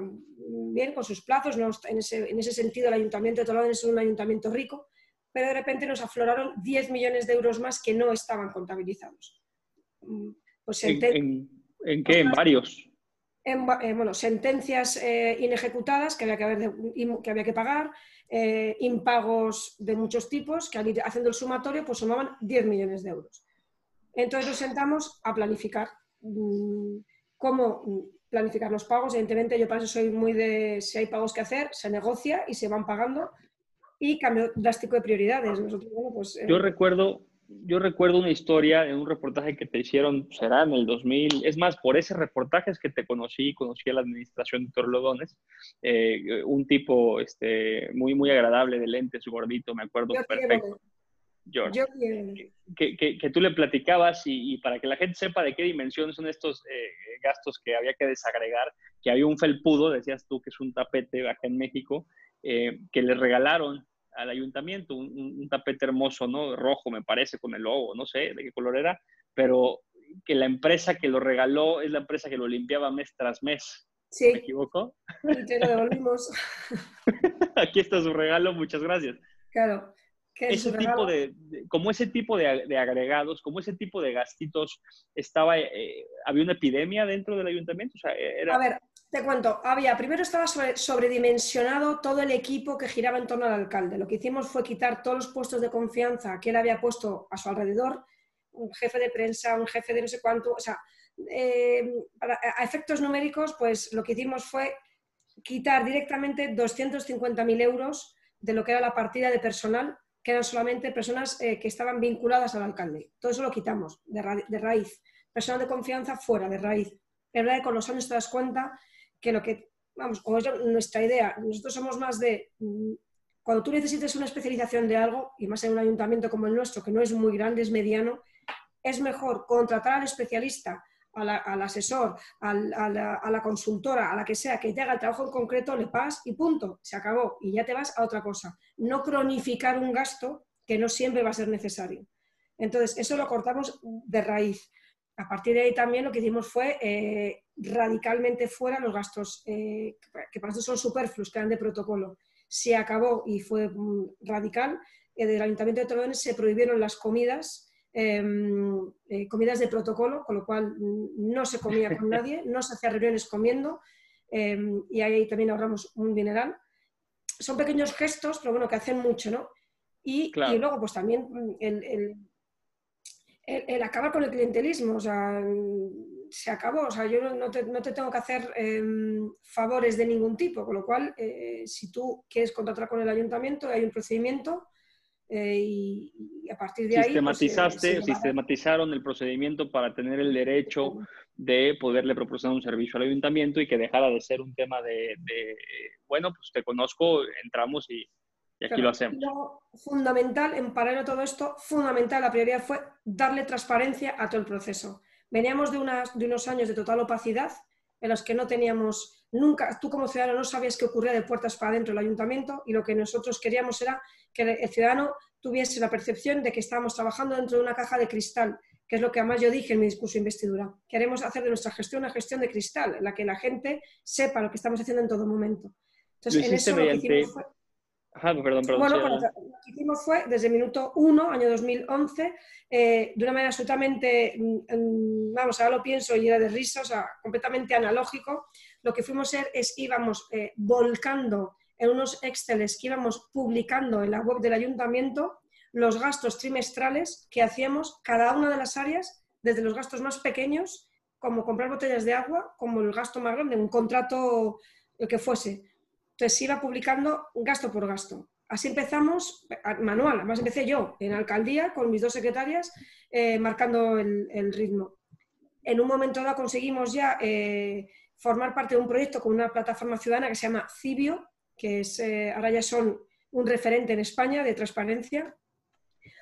bien, con sus plazos. en, ese, sentido, el Ayuntamiento de Toledo es un ayuntamiento rico, pero de repente nos afloraron 10 millones de euros más que no estaban contabilizados. Mm, pues ¿En, qué? ¿En varios? En, eh, bueno, sentencias eh, inejecutadas que había que, haber que, había que pagar, eh, impagos de muchos tipos, que al ir haciendo el sumatorio pues sumaban 10 millones de euros. Entonces nos sentamos a planificar cómo planificar los pagos. Evidentemente yo para eso soy muy de, si hay pagos que hacer, se negocia y se van pagando y cambio drástico de prioridades. Pues, yo, recuerdo, yo recuerdo una historia de un reportaje que te hicieron, será en el 2000, es más, por ese reportaje es que te conocí, conocí a la administración de Torlodones, eh, un tipo este, muy, muy agradable de lentes, gordito, me acuerdo perfecto. George, que, que, que, tú le platicabas y, para que la gente sepa de qué dimensión son estos eh, gastos que había que desagregar, que había un felpudo, decías tú que es un tapete acá en México, eh, que le regalaron al ayuntamiento, un, tapete hermoso, ¿no? Rojo, me parece, con el logo, no sé de qué color era, pero que la empresa que lo regaló es la empresa que lo limpiaba mes tras mes. Sí. ¿Me equivoco? Y te lo devolvimos. *laughs* Aquí está su regalo, muchas gracias. Claro ese tipo de, como ese tipo de, agregados, como ese tipo de gastitos, estaba, eh, había una epidemia dentro del ayuntamiento. A ver, te cuento, había, primero estaba sobredimensionado todo el equipo que giraba en torno al alcalde. Lo que hicimos fue quitar todos los puestos de confianza que él había puesto a su alrededor, un jefe de prensa, un jefe de no sé cuánto, o sea, eh, a efectos numéricos, pues lo que hicimos fue quitar directamente 250.000 euros de lo que era la partida de personal que eran solamente personas eh, que estaban vinculadas al alcalde. Todo eso lo quitamos de, raíz. Personal de confianza fuera, de raíz. Es verdad que con los años te das cuenta que lo que, vamos, como es nuestra idea, nosotros somos más de, mm, cuando tú necesites una especialización de algo, y más en un ayuntamiento como el nuestro, que no es muy grande, es mediano, es mejor contratar al especialista al asesor, a, la, consultora, a la que sea, que te haga el trabajo en concreto, le pagas y punto, se acabó. Y ya te vas a otra cosa. No cronificar un gasto que no siempre va a ser necesario. Entonces, eso lo cortamos de raíz. A partir de ahí también lo que hicimos fue eh, radicalmente fuera los gastos eh, que para nosotros son superfluos, que eran de protocolo. Se acabó y fue mm, radical. Eh, del Ayuntamiento de Torreón se prohibieron las comidas Em, eh, comidas de protocolo, con lo cual no se comía con *laughs* nadie, no se hacía reuniones comiendo em, y ahí también ahorramos un dineral. Son pequeños gestos, pero bueno, que hacen mucho, ¿no? Y, luego, pues también el, el, acabar con el clientelismo, o sea, se acabó, o sea, yo no te, no te tengo que hacer em, favores de ningún tipo, con lo cual, eh, si tú quieres contratar con el ayuntamiento, hay un procedimiento eh, y, a partir de ahí... Pues, sistematizaron el procedimiento para tener el derecho de poderle proporcionar un servicio al ayuntamiento y que dejara de ser un tema de, bueno, pues te conozco, entramos y, aquí lo hacemos. fundamental, en paralelo a todo esto, fundamental, la prioridad fue darle transparencia a todo el proceso. Veníamos de, unas, de unos años de total opacidad en los que no teníamos nunca, tú como ciudadano no sabías qué ocurría de puertas para adentro del ayuntamiento y lo que nosotros queríamos era que el ciudadano tuviese la percepción de que estábamos trabajando dentro de una caja de cristal, que es lo que además yo dije en mi discurso de investidura. Queremos hacer de nuestra gestión una gestión de cristal, en la que la gente sepa lo que estamos haciendo en todo momento. Entonces, en eso mediante... Ajá, perdón, perdón, bueno, que hicimos fue, desde minuto 1, año 2011, eh, de una manera absolutamente, mm, mm, vamos, ahora lo pienso y era de risa, o sea, completamente analógico, lo que fuimos a hacer es íbamos eh, volcando en unos Exceles que íbamos publicando en la web del ayuntamiento los gastos trimestrales que hacíamos cada una de las áreas, desde los gastos más pequeños, como comprar botellas de agua, como el gasto más grande, un contrato, el que fuese. Entonces se iba publicando gasto por gasto. Así empezamos, manual, además empecé yo en alcaldía con mis dos secretarias eh, marcando el, ritmo. En un momento dado conseguimos ya eh, formar parte de un proyecto con una plataforma ciudadana que se llama Cibio, que es, eh, ahora ya son un referente en España de transparencia.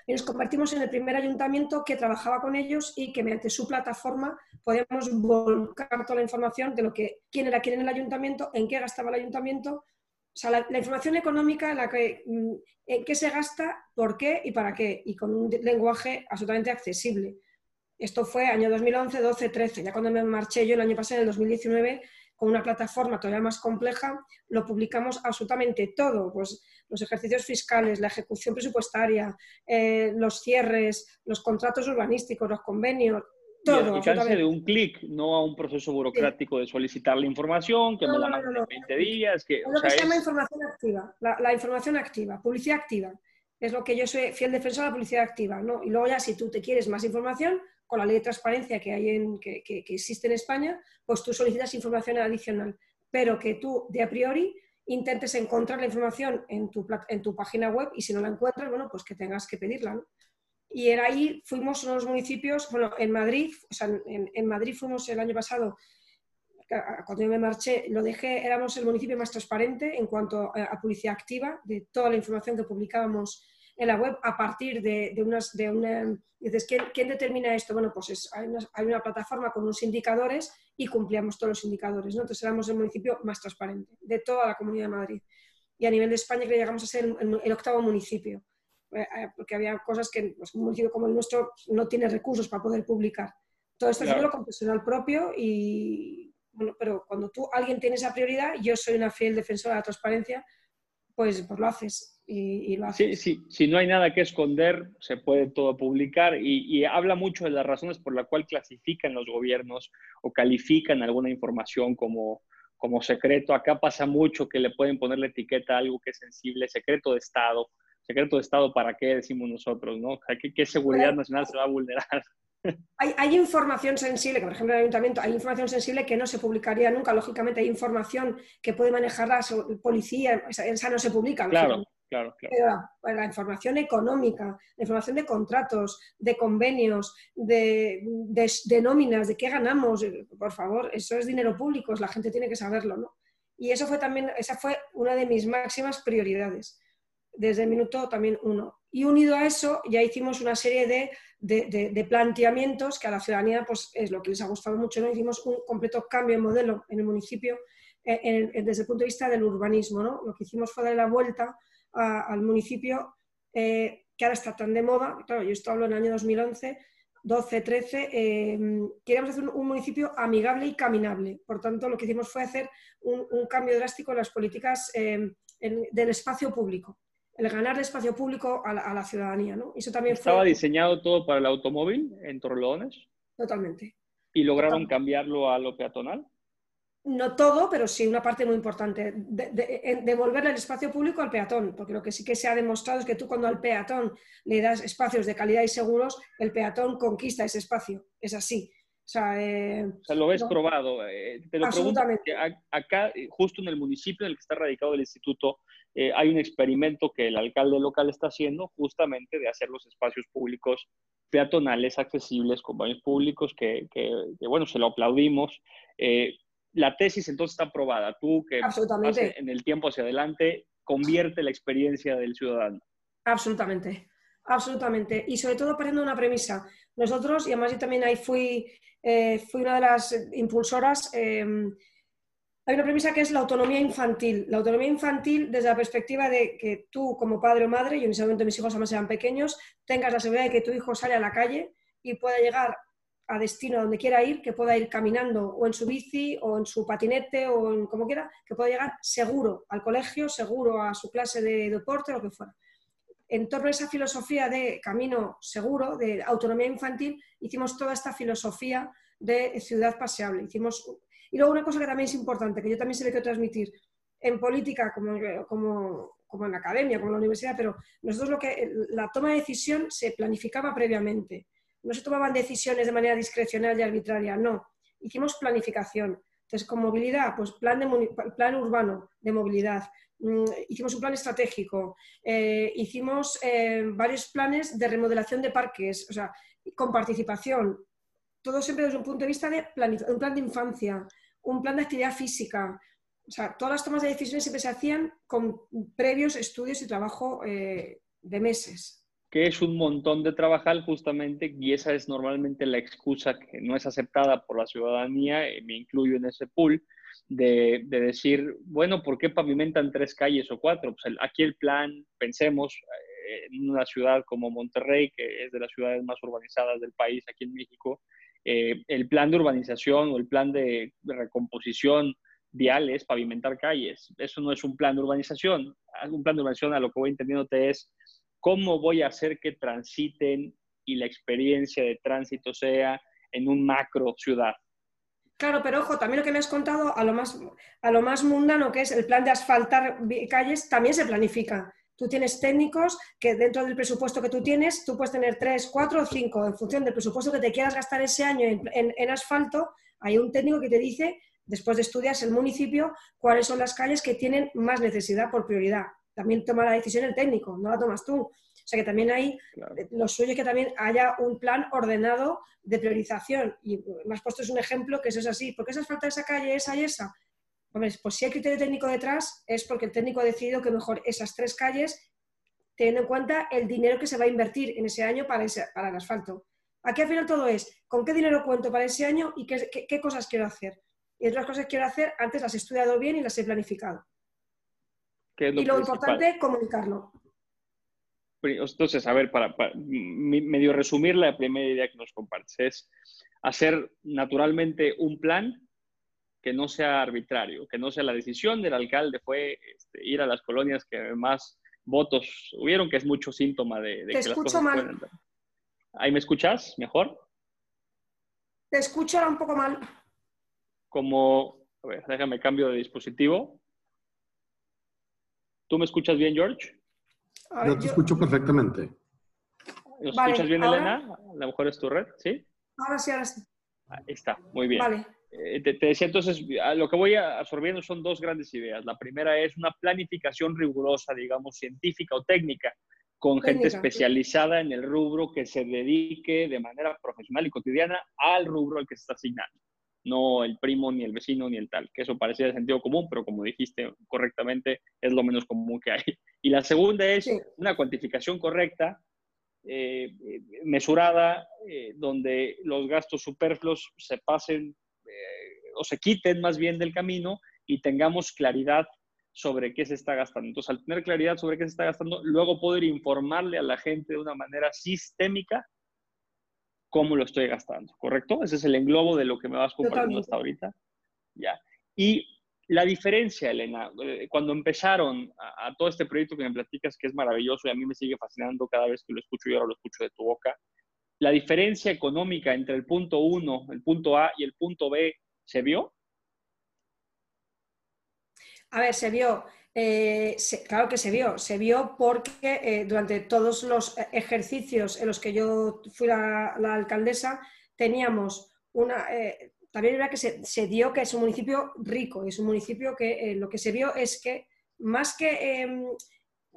Y nos convertimos en el primer ayuntamiento que trabajaba con ellos y que mediante su plataforma podíamos volcar toda la información de lo que, quién era quién en el ayuntamiento, en qué gastaba el ayuntamiento, o sea, la, información económica la que mm, en qué se gasta, por qué y para qué, y con un lenguaje absolutamente accesible. Esto fue año 2011, 12, 13. Ya cuando me marché yo el año pasado, en el 2019, con una plataforma todavía más compleja, lo publicamos absolutamente todo, pues los ejercicios fiscales, la ejecución presupuestaria, eh, los cierres, los contratos urbanísticos, los convenios, todo. Y de un clic, no a un proceso burocrático de solicitar la información, que me la manden en 20 días. Que, lo que se llama información activa, la, información activa, publicidad activa. Es lo que yo soy fiel defensor de la publicidad activa. ¿no? Y luego ya si tú te quieres más información, con la ley de transparencia que, hay en, que, que, existe en España, pues tú solicitas información adicional, pero que tú de a priori intentes encontrar la información en tu, en tu página web y si no la encuentras, bueno, pues que tengas que pedirla. ¿no? Y era ahí, fuimos unos municipios, bueno, en Madrid, o sea, en, Madrid fuimos el año pasado, cuando yo me marché, lo dejé, éramos el municipio más transparente en cuanto a, publicidad activa de toda la información que publicábamos en la web a partir de, de unas... De una, dices, ¿quién, determina esto? Bueno, pues hay, una, plataforma con unos indicadores y cumplíamos todos los indicadores. ¿no? Entonces éramos el municipio más transparente de toda la Comunidad de Madrid. Y a nivel de España que llegamos a ser el, octavo municipio, porque había cosas que pues, un municipio como el nuestro no tiene recursos para poder publicar. Todo esto es lo confesional propio y, bueno, pero cuando tú, alguien tiene esa prioridad, yo soy una fiel defensora de la transparencia, pues, pues lo haces y, lo Sí, sí, si no hay nada que esconder, se puede todo publicar y, habla mucho de las razones por las cuales clasifican los gobiernos o califican alguna información como, como secreto. Acá pasa mucho que le pueden poner la etiqueta a algo que es sensible, secreto de Estado. Secreto de Estado, ¿para qué decimos nosotros? ¿no? ¿Qué, seguridad nacional se va a vulnerar? *laughs* Hay, hay, información sensible, que por ejemplo en el ayuntamiento hay información sensible que no se publicaría nunca. Lógicamente hay información que puede manejar la policía, esa, no se publica. Claro. Claro, claro. Pues, la, información económica, la información de contratos, de convenios, de, de, nóminas, de qué ganamos, eh, por favor, eso es dinero público, la gente tiene que saberlo, ¿no? Y eso fue también, esa fue una de mis máximas prioridades, desde el minuto también uno. Y unido a eso, ya hicimos una serie de, de, de, planteamientos que a la ciudadanía pues, es lo que les ha gustado mucho. ¿no? Hicimos un completo cambio de modelo en el municipio eh, desde el punto de vista del urbanismo. ¿no? Lo que hicimos fue darle la vuelta al municipio eh, que ahora está tan de moda, claro, yo esto hablo en el año 2011, 12, 13, eh, queríamos hacer un, municipio amigable y caminable. Por tanto, lo que hicimos fue hacer un, cambio drástico en las políticas eh, del espacio público, el ganar de espacio público a la, ciudadanía. ¿no? Eso también ¿Estaba diseñado todo para el automóvil en Torrelodones? Totalmente. ¿Y lograron cambiarlo a lo peatonal? no todo, pero sí una parte muy importante, de, devolverle el espacio público al peatón, porque lo que sí que se ha demostrado es que tú cuando al peatón le das espacios de calidad y seguros, el peatón conquista ese espacio, es así. O sea, eh, lo ves probado. Eh, te lo absolutamente. acá, justo en el municipio en el que está radicado el instituto, eh, hay un experimento que el alcalde local está haciendo justamente de hacer los espacios públicos peatonales accesibles con baños públicos, que, bueno, se lo aplaudimos la tesis entonces está aprobada. Tú que en el tiempo hacia adelante, convierte la experiencia del ciudadano. Absolutamente, absolutamente. Y sobre todo partiendo de una premisa. Nosotros, y además yo también ahí fui, eh, fui una de las impulsoras, em, hay una premisa que es la autonomía infantil. La autonomía infantil desde la perspectiva de que tú como padre o madre, y en ese momento mis hijos además eran pequeños, tengas la seguridad de que tu hijo sale a la calle y pueda llegar a destino donde quiera ir, que pueda ir caminando o en su bici o en su patinete o en como quiera, que pueda llegar seguro al colegio, seguro a su clase de deporte, lo que fuera. en torno a esa filosofía de camino seguro, de autonomía infantil, hicimos toda esta filosofía de ciudad paseable. Hicimos... Y luego una cosa que también es importante, que yo también se le quiero transmitir, en política como, como, como en la academia, como en la universidad, pero nosotros lo que la toma de decisión se planificaba previamente. No se tomaban decisiones de manera discrecional y arbitraria, no. Hicimos planificación. Entonces, con movilidad, pues plan, de, plan urbano de movilidad. Mm, hicimos un plan estratégico. Eh, hicimos eh, varios planes de remodelación de parques, o sea, con participación. Todo siempre desde un punto de vista de un plan de infancia, un plan de actividad física, o sea, todas las tomas de decisiones siempre se hacían con previos estudios y trabajo eh, de meses. Que es un montón de trabajar justamente y esa es normalmente la excusa que no es aceptada por la ciudadanía, y me incluyo en ese pool, de, decir, bueno, ¿por qué pavimentan tres calles o cuatro? Pues aquí el plan, pensemos, eh, en una ciudad como Monterrey, que es de las ciudades más urbanizadas del país, aquí en México, eh, el plan de urbanización o el plan de recomposición viales, pavimentar calles. Eso no es un plan de urbanización. Un plan de urbanización, a lo que voy entendiéndote, es cómo voy a hacer que transiten y la experiencia de tránsito sea en un macro ciudad. Claro, pero ojo, también lo que me has contado, a lo más, a lo más mundano que es el plan de asfaltar calles, también se planifica. Tú tienes técnicos que dentro del presupuesto que tú tienes, tú puedes tener tres, cuatro o cinco, en función del presupuesto que te quieras gastar ese año en asfalto, hay un técnico que te dice después de estudiar el municipio, cuáles son las calles que tienen más necesidad por prioridad. También toma la decisión el técnico, no la tomas tú. O sea que también hay, eh, lo suyo es que también haya un plan ordenado de priorización. Y me has puesto un ejemplo que eso es así. ¿Por qué se falta esa calle, esa y esa? Hombre, pues si hay criterio técnico detrás, es porque el técnico ha decidido que mejor esas tres calles, teniendo en cuenta el dinero que se va a invertir en ese año para, para el asfalto. Aquí al final todo es, ¿con qué dinero cuento para ese año y qué cosas quiero hacer? y otras cosas que quiero hacer, antes las he estudiado bien y las he planificado. y lo importante, comunicarlo. Entonces, a ver, para, medio resumir la primera idea que nos compartes, es hacer naturalmente un plan que no sea arbitrario, que no sea la decisión del alcalde, fue este, ir a las colonias que más votos hubieron, que es mucho síntoma de, Te escucho mal. ¿Ahí me escuchas mejor? Te escucho ahora un poco mal como, a ver, déjame cambio de dispositivo. ¿Tú me escuchas bien, George? yo te escucho perfectamente. ¿Me escuchas bien, Elena? A lo mejor es tu red, ¿sí? Ahora sí, ahora sí. Ahí está, muy bien. Vale. Eh, te, decía entonces, lo que voy absorbiendo son dos grandes ideas. La primera es una planificación rigurosa, digamos, científica o técnica, con gente especializada en el rubro que se dedique de manera profesional y cotidiana al rubro al que se está asignando no el primo, ni el vecino, ni el tal, que eso parecía de sentido común, pero como dijiste correctamente, es lo menos común que hay. Y la segunda es una cuantificación correcta, eh, mesurada, eh, donde los gastos superfluos se pasen eh, o se quiten más bien del camino y tengamos claridad sobre qué se está gastando. Entonces, al tener claridad sobre qué se está gastando, luego poder informarle a la gente de una manera sistémica cómo lo estoy gastando, ¿correcto? Ese es el englobo de lo que me vas compartiendo hasta ahorita. Ya. Y la diferencia, Elena, eh, cuando empezaron a, todo este proyecto que me platicas, que es maravilloso y a mí me sigue fascinando cada vez que lo escucho y ahora lo escucho de tu boca, la diferencia económica entre el punto 1, el punto A y el punto B, ¿se vio? A ver, se vio. Eh, claro que se vio, se vio porque eh, durante todos los ejercicios en los que yo fui la, alcaldesa teníamos una... Eh, también era que se, dio que es un municipio rico, es un municipio que lo que se vio es que más que, em,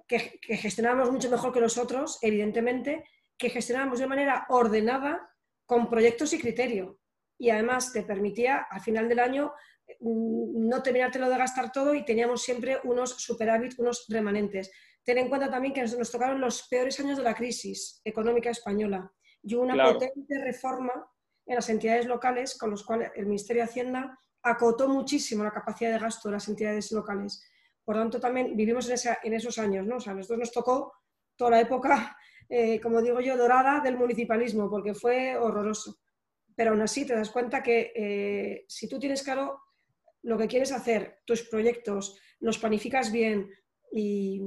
que, que gestionábamos mucho mejor que los otros, evidentemente, que gestionábamos de manera ordenada con proyectos y criterio. Y además te permitía al final del año Mm, no terminártelo de gastar todo y teníamos siempre unos superávit, unos remanentes. Ten en cuenta también que nos, tocaron los peores años de la crisis económica española y una potente reforma en las entidades locales con los cuales el Ministerio de Hacienda acotó muchísimo la capacidad de gasto de las entidades locales. Por tanto, también vivimos en, esos años, ¿no? O sea, a nosotros nos tocó toda la época, *laughs* eh, como digo yo, dorada del municipalismo, porque fue horroroso. Pero aún así te das cuenta que eh, si tú tienes claro lo que quieres hacer, tus proyectos, los planificas bien y,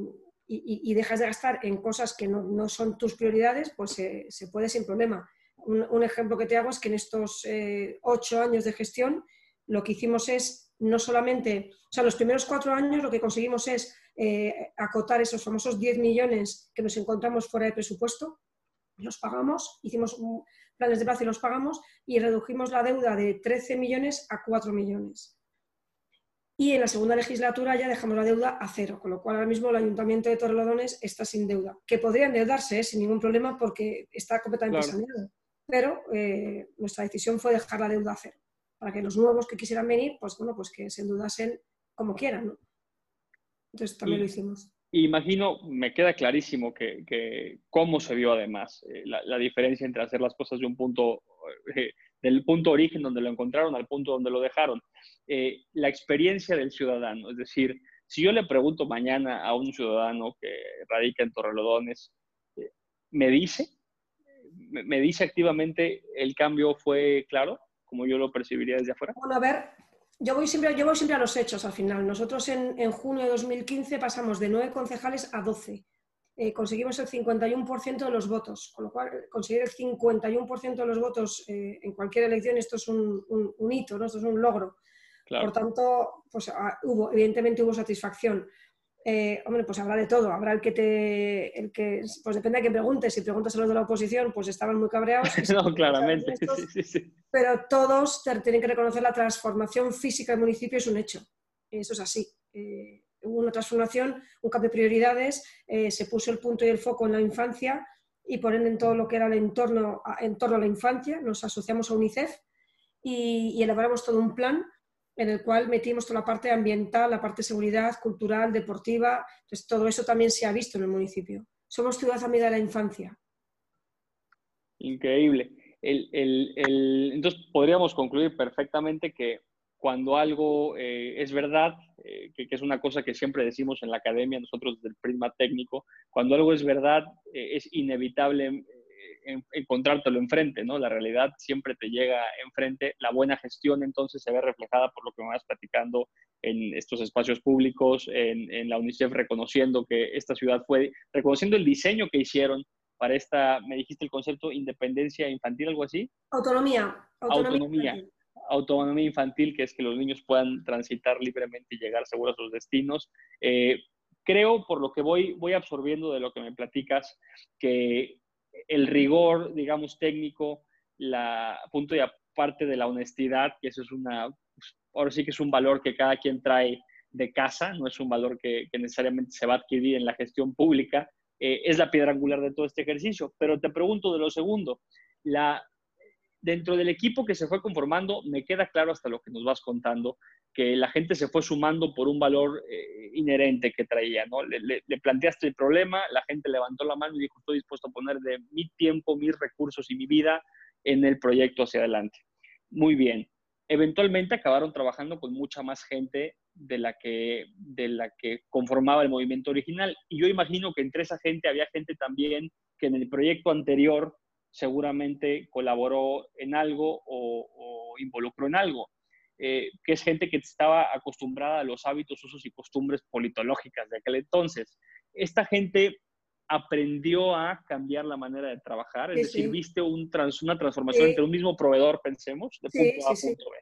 y, dejas de gastar en cosas que no, son tus prioridades, pues se puede sin problema. Un, ejemplo que te hago es que en estos eh, ocho años de gestión lo que hicimos es no solamente, o sea, los primeros cuatro años lo que conseguimos es eh, acotar esos famosos 10 millones que nos encontramos fuera de presupuesto, los pagamos, hicimos planes de plazo y los pagamos y redujimos la deuda de 13 millones a 4 millones. Y en la segunda legislatura ya dejamos la deuda a cero, con lo cual ahora mismo el Ayuntamiento de Torrelodones está sin deuda, que podría endeudarse ¿eh? sin ningún problema porque está completamente saneado. Pero eh, nuestra decisión fue dejar la deuda a cero, para que los nuevos que quisieran venir, pues bueno, pues que se endeudasen como quieran, ¿no? Entonces también lo hicimos. Imagino, me queda clarísimo que, cómo se vio además eh, la, diferencia entre hacer las cosas de un punto del punto origen donde lo encontraron al punto donde lo dejaron. Eh, la experiencia del ciudadano, es decir, si yo le pregunto mañana a un ciudadano que radica en Torrelodones, eh, ¿me dice? ¿Me dice activamente el cambio fue claro, como yo lo percibiría desde afuera? Bueno, a ver, yo voy siempre, yo voy siempre a los hechos al final. Nosotros en, en junio de 2015 pasamos de nueve concejales a 12. Eh, conseguimos el 51% de los votos, con lo cual conseguir el 51% de los votos eh, en cualquier elección, esto es un, hito, ¿no? esto es un logro. Por tanto, pues, ah, hubo, evidentemente hubo satisfacción. Eh, hombre, pues habrá de todo. Habrá el que te. El que, pues depende de quién preguntes. Si preguntas a los de la oposición, pues estaban muy cabreados. *laughs* no, claramente. Pero todos tienen que reconocer la transformación física del municipio, es un hecho. Eso es así hubo una transformación, un cambio de prioridades, eh, se puso el punto y el foco en la infancia y por ende en todo lo que era el entorno, en torno a la infancia, nos asociamos a UNICEF y, elaboramos todo un plan en el cual metimos toda la parte ambiental, la parte de seguridad, cultural, deportiva, entonces todo eso también se ha visto en el municipio. Somos ciudad amiga de la infancia. Increíble. entonces podríamos concluir perfectamente que cuando algo eh, es verdad, eh, que, es una cosa que siempre decimos en la academia, nosotros desde el prisma técnico, cuando algo es verdad, eh, es inevitable encontrártelo enfrente, ¿no? La realidad siempre te llega enfrente. La buena gestión entonces se ve reflejada por lo que me vas platicando en estos espacios públicos, en, en la UNICEF reconociendo que esta ciudad fue, reconociendo el diseño que hicieron para esta, me dijiste el concepto independencia infantil, algo así. Autonomía. Autonomía autonomía infantil, que es que los niños puedan transitar libremente y llegar seguros a sus destinos. Eh, creo, por lo que voy, voy absorbiendo de lo que me platicas, que el rigor, digamos, técnico, la punto y aparte de la honestidad, que eso es una, pues, ahora sí que es un valor que cada quien trae de casa, no es un valor que, necesariamente se va a adquirir en la gestión pública, eh, es la piedra angular de todo este ejercicio. Pero te pregunto de lo segundo, la dentro del equipo que se fue conformando, me queda claro hasta lo que nos vas contando, que la gente se fue sumando por un valor eh, inherente que traía, ¿no? Le, planteaste el problema, la gente levantó la mano y dijo, estoy dispuesto a poner de mi tiempo, mis recursos y mi vida en el proyecto hacia adelante. Muy bien. Eventualmente acabaron trabajando con mucha más gente de la que, de la que conformaba el movimiento original. Y yo imagino que entre esa gente había gente también que en el proyecto anterior seguramente colaboró en algo o, involucró en algo, eh, que es gente que estaba acostumbrada a los hábitos, usos y costumbres politológicas de aquel entonces. Esta gente aprendió a cambiar la manera de trabajar, es decir, viste un una transformación entre un mismo proveedor, pensemos, de punto A a punto B.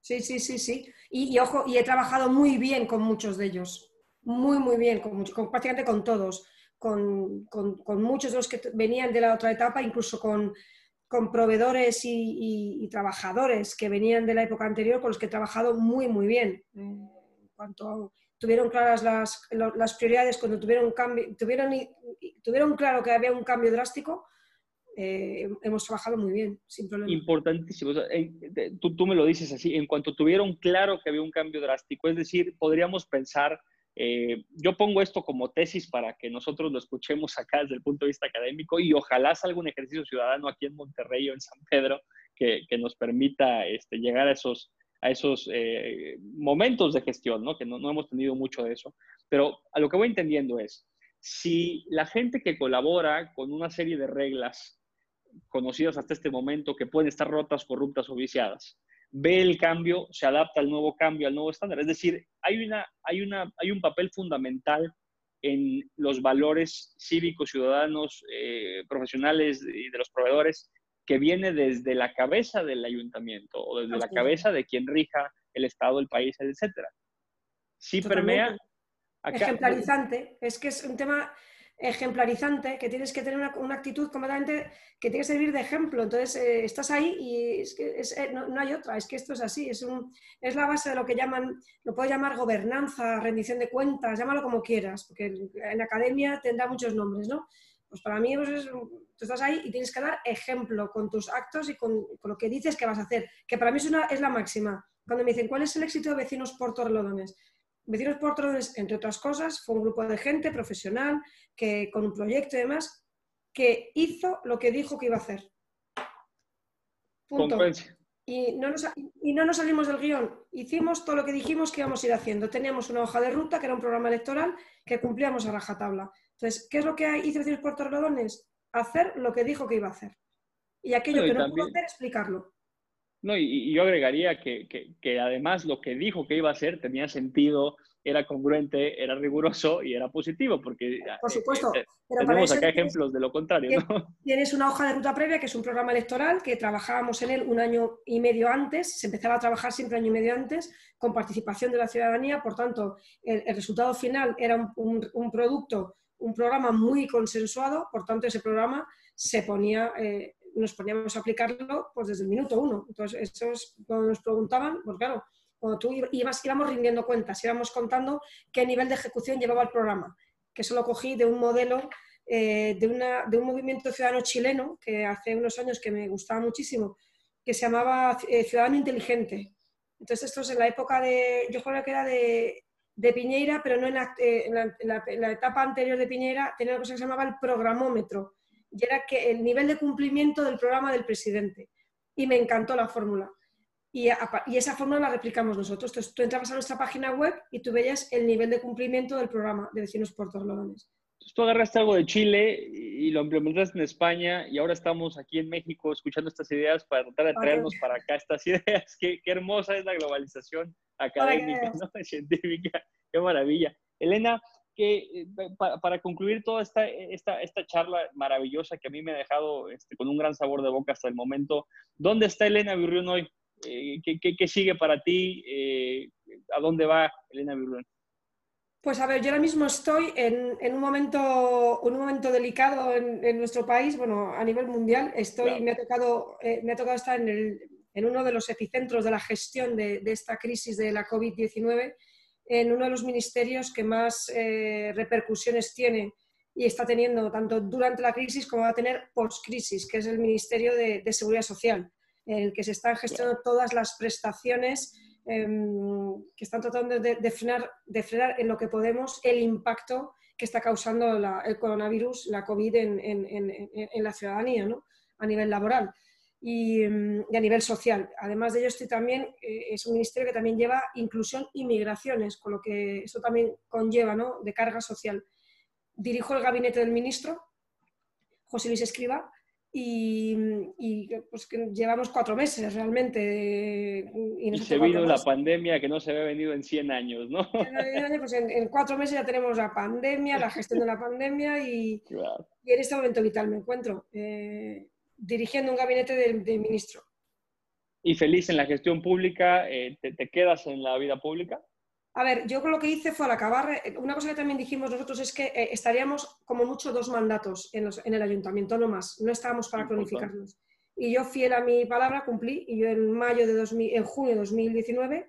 Sí, sí, sí, sí. Y, ojo, y he trabajado muy bien con muchos de ellos, muy, muy bien, con, con prácticamente con todos con, con, muchos de los que venían de la otra etapa, incluso con, con proveedores y, trabajadores que venían de la época anterior, con los que he trabajado muy, muy bien. en cuanto tuvieron claras las, las prioridades, cuando tuvieron, cambio, tuvieron, tuvieron claro que había un cambio drástico, eh, hemos trabajado muy bien, sin problema. Importantísimo. tú, tú, me lo dices así, en cuanto tuvieron claro que había un cambio drástico, es decir, podríamos pensar eh, yo pongo esto como tesis para que nosotros lo escuchemos acá desde el punto de vista académico y ojalá salga un ejercicio ciudadano aquí en Monterrey o en San Pedro que, nos permita este, llegar a esos, a esos eh, momentos de gestión, ¿no? que no, no, hemos tenido mucho de eso. Pero a lo que voy entendiendo es, si la gente que colabora con una serie de reglas conocidas hasta este momento que pueden estar rotas, corruptas o viciadas, ve el cambio, se adapta al nuevo cambio, al nuevo estándar. Es decir, hay, una, hay, una, hay un papel fundamental en los valores cívicos, ciudadanos, eh, profesionales y de los proveedores que viene desde la cabeza del ayuntamiento o desde la cabeza de quien rija el Estado, el país, etcétera. Sí permea. Ejemplarizante. Es que es un tema ejemplarizante, que tienes que tener una, actitud completamente que tiene que servir de ejemplo. Entonces, eh, estás ahí y es que eh, no, hay otra, es que esto es así, es, un, es la base de lo que llaman, lo puedes llamar gobernanza, rendición de cuentas, llámalo como quieras, porque en academia tendrá muchos nombres, ¿no? Pues para mí pues tú estás ahí y tienes que dar ejemplo con tus actos y con, lo que dices que vas a hacer, que para mí es, una, es la máxima. Cuando me dicen, ¿cuál es el éxito de Vecinos por Torrelodones? Vecinos por entre otras cosas, fue un grupo de gente profesional que con un proyecto y demás, que hizo lo que dijo que iba a hacer. Punto. Y no, nos, y no nos salimos del guion. Hicimos todo lo que dijimos que íbamos a ir haciendo. Teníamos una hoja de ruta, que era un programa electoral, que cumplíamos a rajatabla. Entonces, ¿qué es lo que hizo Vecinos por Torrelodones? Hacer lo que dijo que iba a hacer. Y aquello que no pudo hacer, explicarlo. No, y, yo agregaría que, que, además lo que dijo que iba a hacer tenía sentido, era congruente, era riguroso y era positivo, porque por eh, supuesto, eh, tenemos acá ejemplos de lo contrario. ¿no? *laughs* Tienes una hoja de ruta previa, que es un programa electoral, que trabajábamos en él un año y medio antes, se empezaba a trabajar siempre un año y medio antes, con participación de la ciudadanía, por tanto, el, resultado final era un, producto, un programa muy consensuado, por tanto, ese programa se ponía... Eh, nos poníamos a aplicarlo pues desde el minuto uno. Entonces, esos, cuando nos preguntaban, pues claro, cuando tú ibas, íbamos rindiendo cuentas, íbamos contando qué nivel de ejecución llevaba el programa, que eso lo cogí de un modelo, eh, de, una, de, un movimiento ciudadano chileno, que hace unos años que me gustaba muchísimo, que se llamaba eh, Ciudadano Inteligente. Entonces, esto es en la época de, yo creo que era de, de Piñeira, pero no en la, eh, en, la, en la, etapa anterior de Piñeira, tenía una cosa que se llamaba el programómetro, y era que el nivel de cumplimiento del programa del presidente. Y me encantó la fórmula. Y, esa fórmula la replicamos nosotros. Entonces, tú entrabas a nuestra página web y tú veías el nivel de cumplimiento del programa de Vecinos por Entonces, tú agarraste algo de Chile y lo implementaste en España y ahora estamos aquí en México escuchando estas ideas para tratar de traernos para acá estas *laughs* ideas. Qué, qué hermosa es la globalización académica, ¿no? *laughs* científica. Qué maravilla. Elena, que eh, para, concluir toda esta, esta, esta, charla maravillosa que a mí me ha dejado este, con un gran sabor de boca hasta el momento, ¿dónde está Elena Virrión hoy? Eh, ¿qué, qué, sigue para ti? Eh, ¿A dónde va Elena Virrión? Pues a ver, yo ahora mismo estoy en, en un, momento, un momento delicado en, en, nuestro país, bueno, a nivel mundial. Estoy, me, ha tocado, me ha tocado estar en, el, en uno de los epicentros de la gestión de, de esta crisis de la COVID-19 en uno de los ministerios que más eh, repercusiones tiene y está teniendo tanto durante la crisis como va a tener post-crisis, que es el Ministerio de, Seguridad Social, en el que se están gestionando todas las prestaciones em, que están tratando de, frenar, de, frenar, en lo que podemos el impacto que está causando el coronavirus, la COVID en, en la ciudadanía, ¿no? a nivel laboral. Mm, y, a nivel social. Además de ello, estoy también, eh, es un ministerio que también lleva inclusión y migraciones, con lo que eso también conlleva ¿no? de carga social. Dirijo el gabinete del ministro, José Luis Escriba, y, pues que llevamos cuatro meses realmente. Y, se vino la pandemia que no se había venido en 100 años, ¿no? Pues en, cuatro meses ya tenemos la pandemia, la gestión de la pandemia y, *laughs* y en este momento vital me encuentro. Eh, dirigiendo un gabinete de, ministro. ¿Y feliz en la gestión pública? Eh, te, quedas en la vida pública? A ver, yo lo que hice fue al acabar, eh, una cosa que también dijimos nosotros es que eh, estaríamos como mucho dos mandatos en, el ayuntamiento, no más, no estábamos para cronificarnos. Y yo, fiel a mi palabra, cumplí y yo en mayo de 2000, en junio de 2019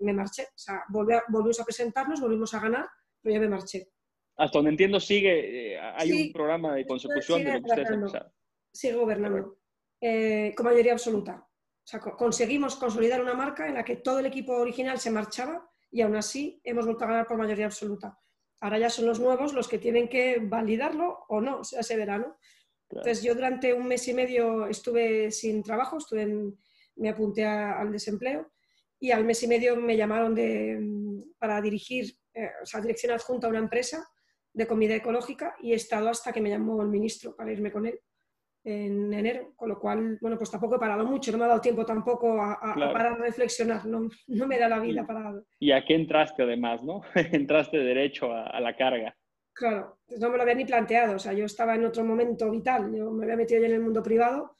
me marché. O sea, volvimos a presentarnos, volvimos a ganar, pero ya me marché. Hasta donde entiendo sigue, hay un programa de consecución de lo que ustedes han sigue gobernando eh, con mayoría absoluta. O sea, conseguimos consolidar una marca en la que todo el equipo original se marchaba y aún así hemos vuelto a ganar por mayoría absoluta. Ahora ya son los nuevos los que tienen que validarlo o no, o sea, ese verano. Entonces yo durante un mes y medio estuve sin trabajo, estuve me apunté al desempleo y al mes y medio me llamaron de, para dirigir, eh, o sea, dirección adjunta a una empresa de comida ecológica y he estado hasta que me llamó el ministro para irme con él en enero, con lo cual, bueno, pues tampoco he parado mucho, no me ha dado tiempo tampoco a, para reflexionar, no, no, me da la vida para... ¿Y a qué entraste además, no? *laughs* entraste derecho a, la carga. Claro, pues no me lo había ni planteado, o sea, yo estaba en otro momento vital, yo me había metido ya en el mundo privado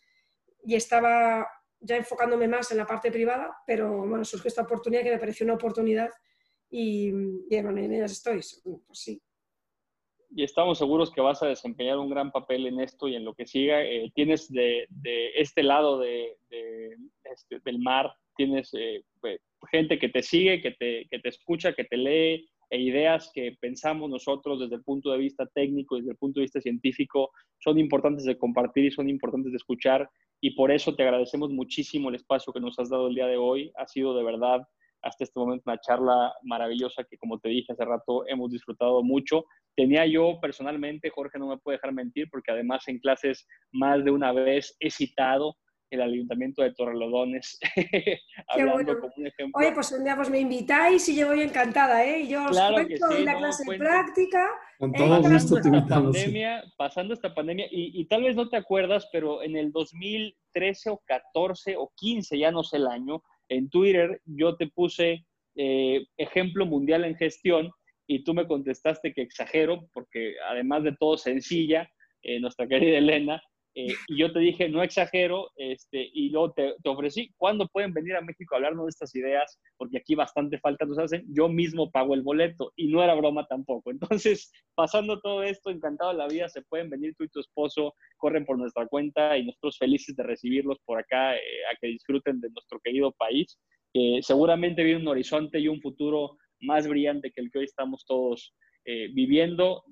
y estaba ya enfocándome más en la parte privada, pero bueno, surgió esta oportunidad que me pareció una oportunidad y, y bueno, en ellas estoy, pues sí, y estamos seguros que vas a desempeñar un gran papel en esto y en lo que siga. Eh, tienes de, este lado de, este, del mar, tienes eh, pues, gente que te sigue, que te, que te escucha, que te lee, e ideas que pensamos nosotros desde el punto de vista técnico, desde el punto de vista científico, son importantes de compartir y son importantes de escuchar. Y por eso te agradecemos muchísimo el espacio que nos has dado el día de hoy. Ha sido de verdad hasta este momento una charla maravillosa que, como te dije hace rato, hemos disfrutado mucho. Tenía yo personalmente, Jorge no me puede dejar mentir, porque además en clases más de una vez he citado el Ayuntamiento de Torrelodones, *laughs* hablando como un ejemplo. Oye, pues un día pues me invitáis y yo voy encantada, ¿eh? Y yo os cuento en la clase práctica. Con todo gusto te invitamos. pasando esta pandemia, y, y, tal vez no te acuerdas, pero en el 2013 o 14 o 15, ya no sé el año, en Twitter yo te puse eh, ejemplo mundial en gestión y tú me contestaste que exagero, porque además de todo sencilla, eh, nuestra querida Elena, eh, y yo te dije, no exagero, este, y luego te, ofrecí, ¿cuándo pueden venir a México a hablarnos de estas ideas? Porque aquí bastante falta nos hacen, yo mismo pago el boleto, y no era broma tampoco. Entonces, pasando todo esto, encantado de la vida, se pueden venir tú y tu esposo, corren por nuestra cuenta, y nosotros felices de recibirlos por acá, eh, a que disfruten de nuestro querido país, que seguramente viene un horizonte y un futuro más brillante que el que hoy estamos todos eh, viviendo,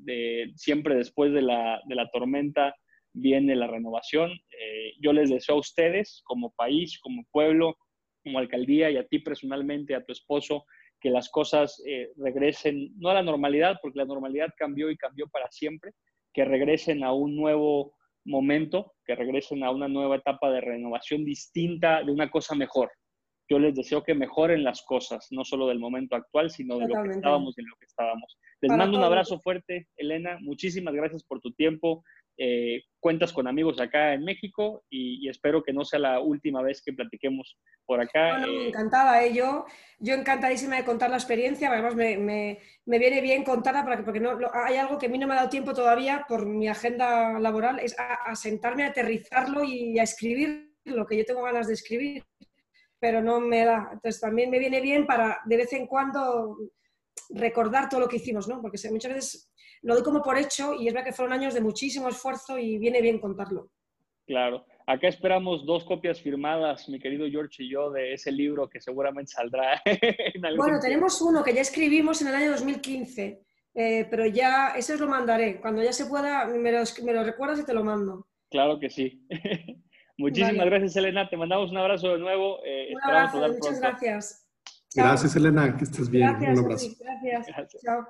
siempre después de la, de la tormenta viene la renovación. Eh, yo les deseo a ustedes, como país, como pueblo, como alcaldía y a ti personalmente, a tu esposo, que las cosas eh, regresen, no a la normalidad, porque la normalidad cambió y cambió para siempre, que regresen a un nuevo momento, que regresen a una nueva etapa de renovación distinta, de una cosa mejor. Yo les deseo que mejoren las cosas, no solo del momento actual, sino de lo que estábamos y en lo que estábamos. Les mando un abrazo fuerte, Elena. Muchísimas gracias por tu tiempo. Eh, cuentas con amigos acá en México y, espero que no sea la última vez que platiquemos por acá. Eh, encantada, ¿eh? yo, yo encantadísima de contar la experiencia, además me, me, me viene bien contarla porque, porque no, hay algo que a mí no me ha dado tiempo todavía por mi agenda laboral, es a, sentarme a aterrizarlo y a escribir lo que yo tengo ganas de escribir, pero no me da. Entonces también me viene bien para de vez en cuando recordar todo lo que hicimos, ¿no? Porque muchas veces lo doy como por hecho y es verdad que fueron años de muchísimo esfuerzo y viene bien contarlo. Claro. Acá esperamos dos copias firmadas, mi querido George y yo, de ese libro que seguramente saldrá. *laughs* bueno, tenemos uno que ya escribimos en el año 2015, eh, pero ya ese os lo mandaré. Cuando ya se pueda, me lo, me lo recuerdas y te lo mando. Claro que sí. *laughs* Muchísimas gracias, Elena. Te mandamos un abrazo de nuevo. Eh, un abrazo, muchas gracias. Gracias, Elena. Que estés bien. un abrazo. gracias. Chao.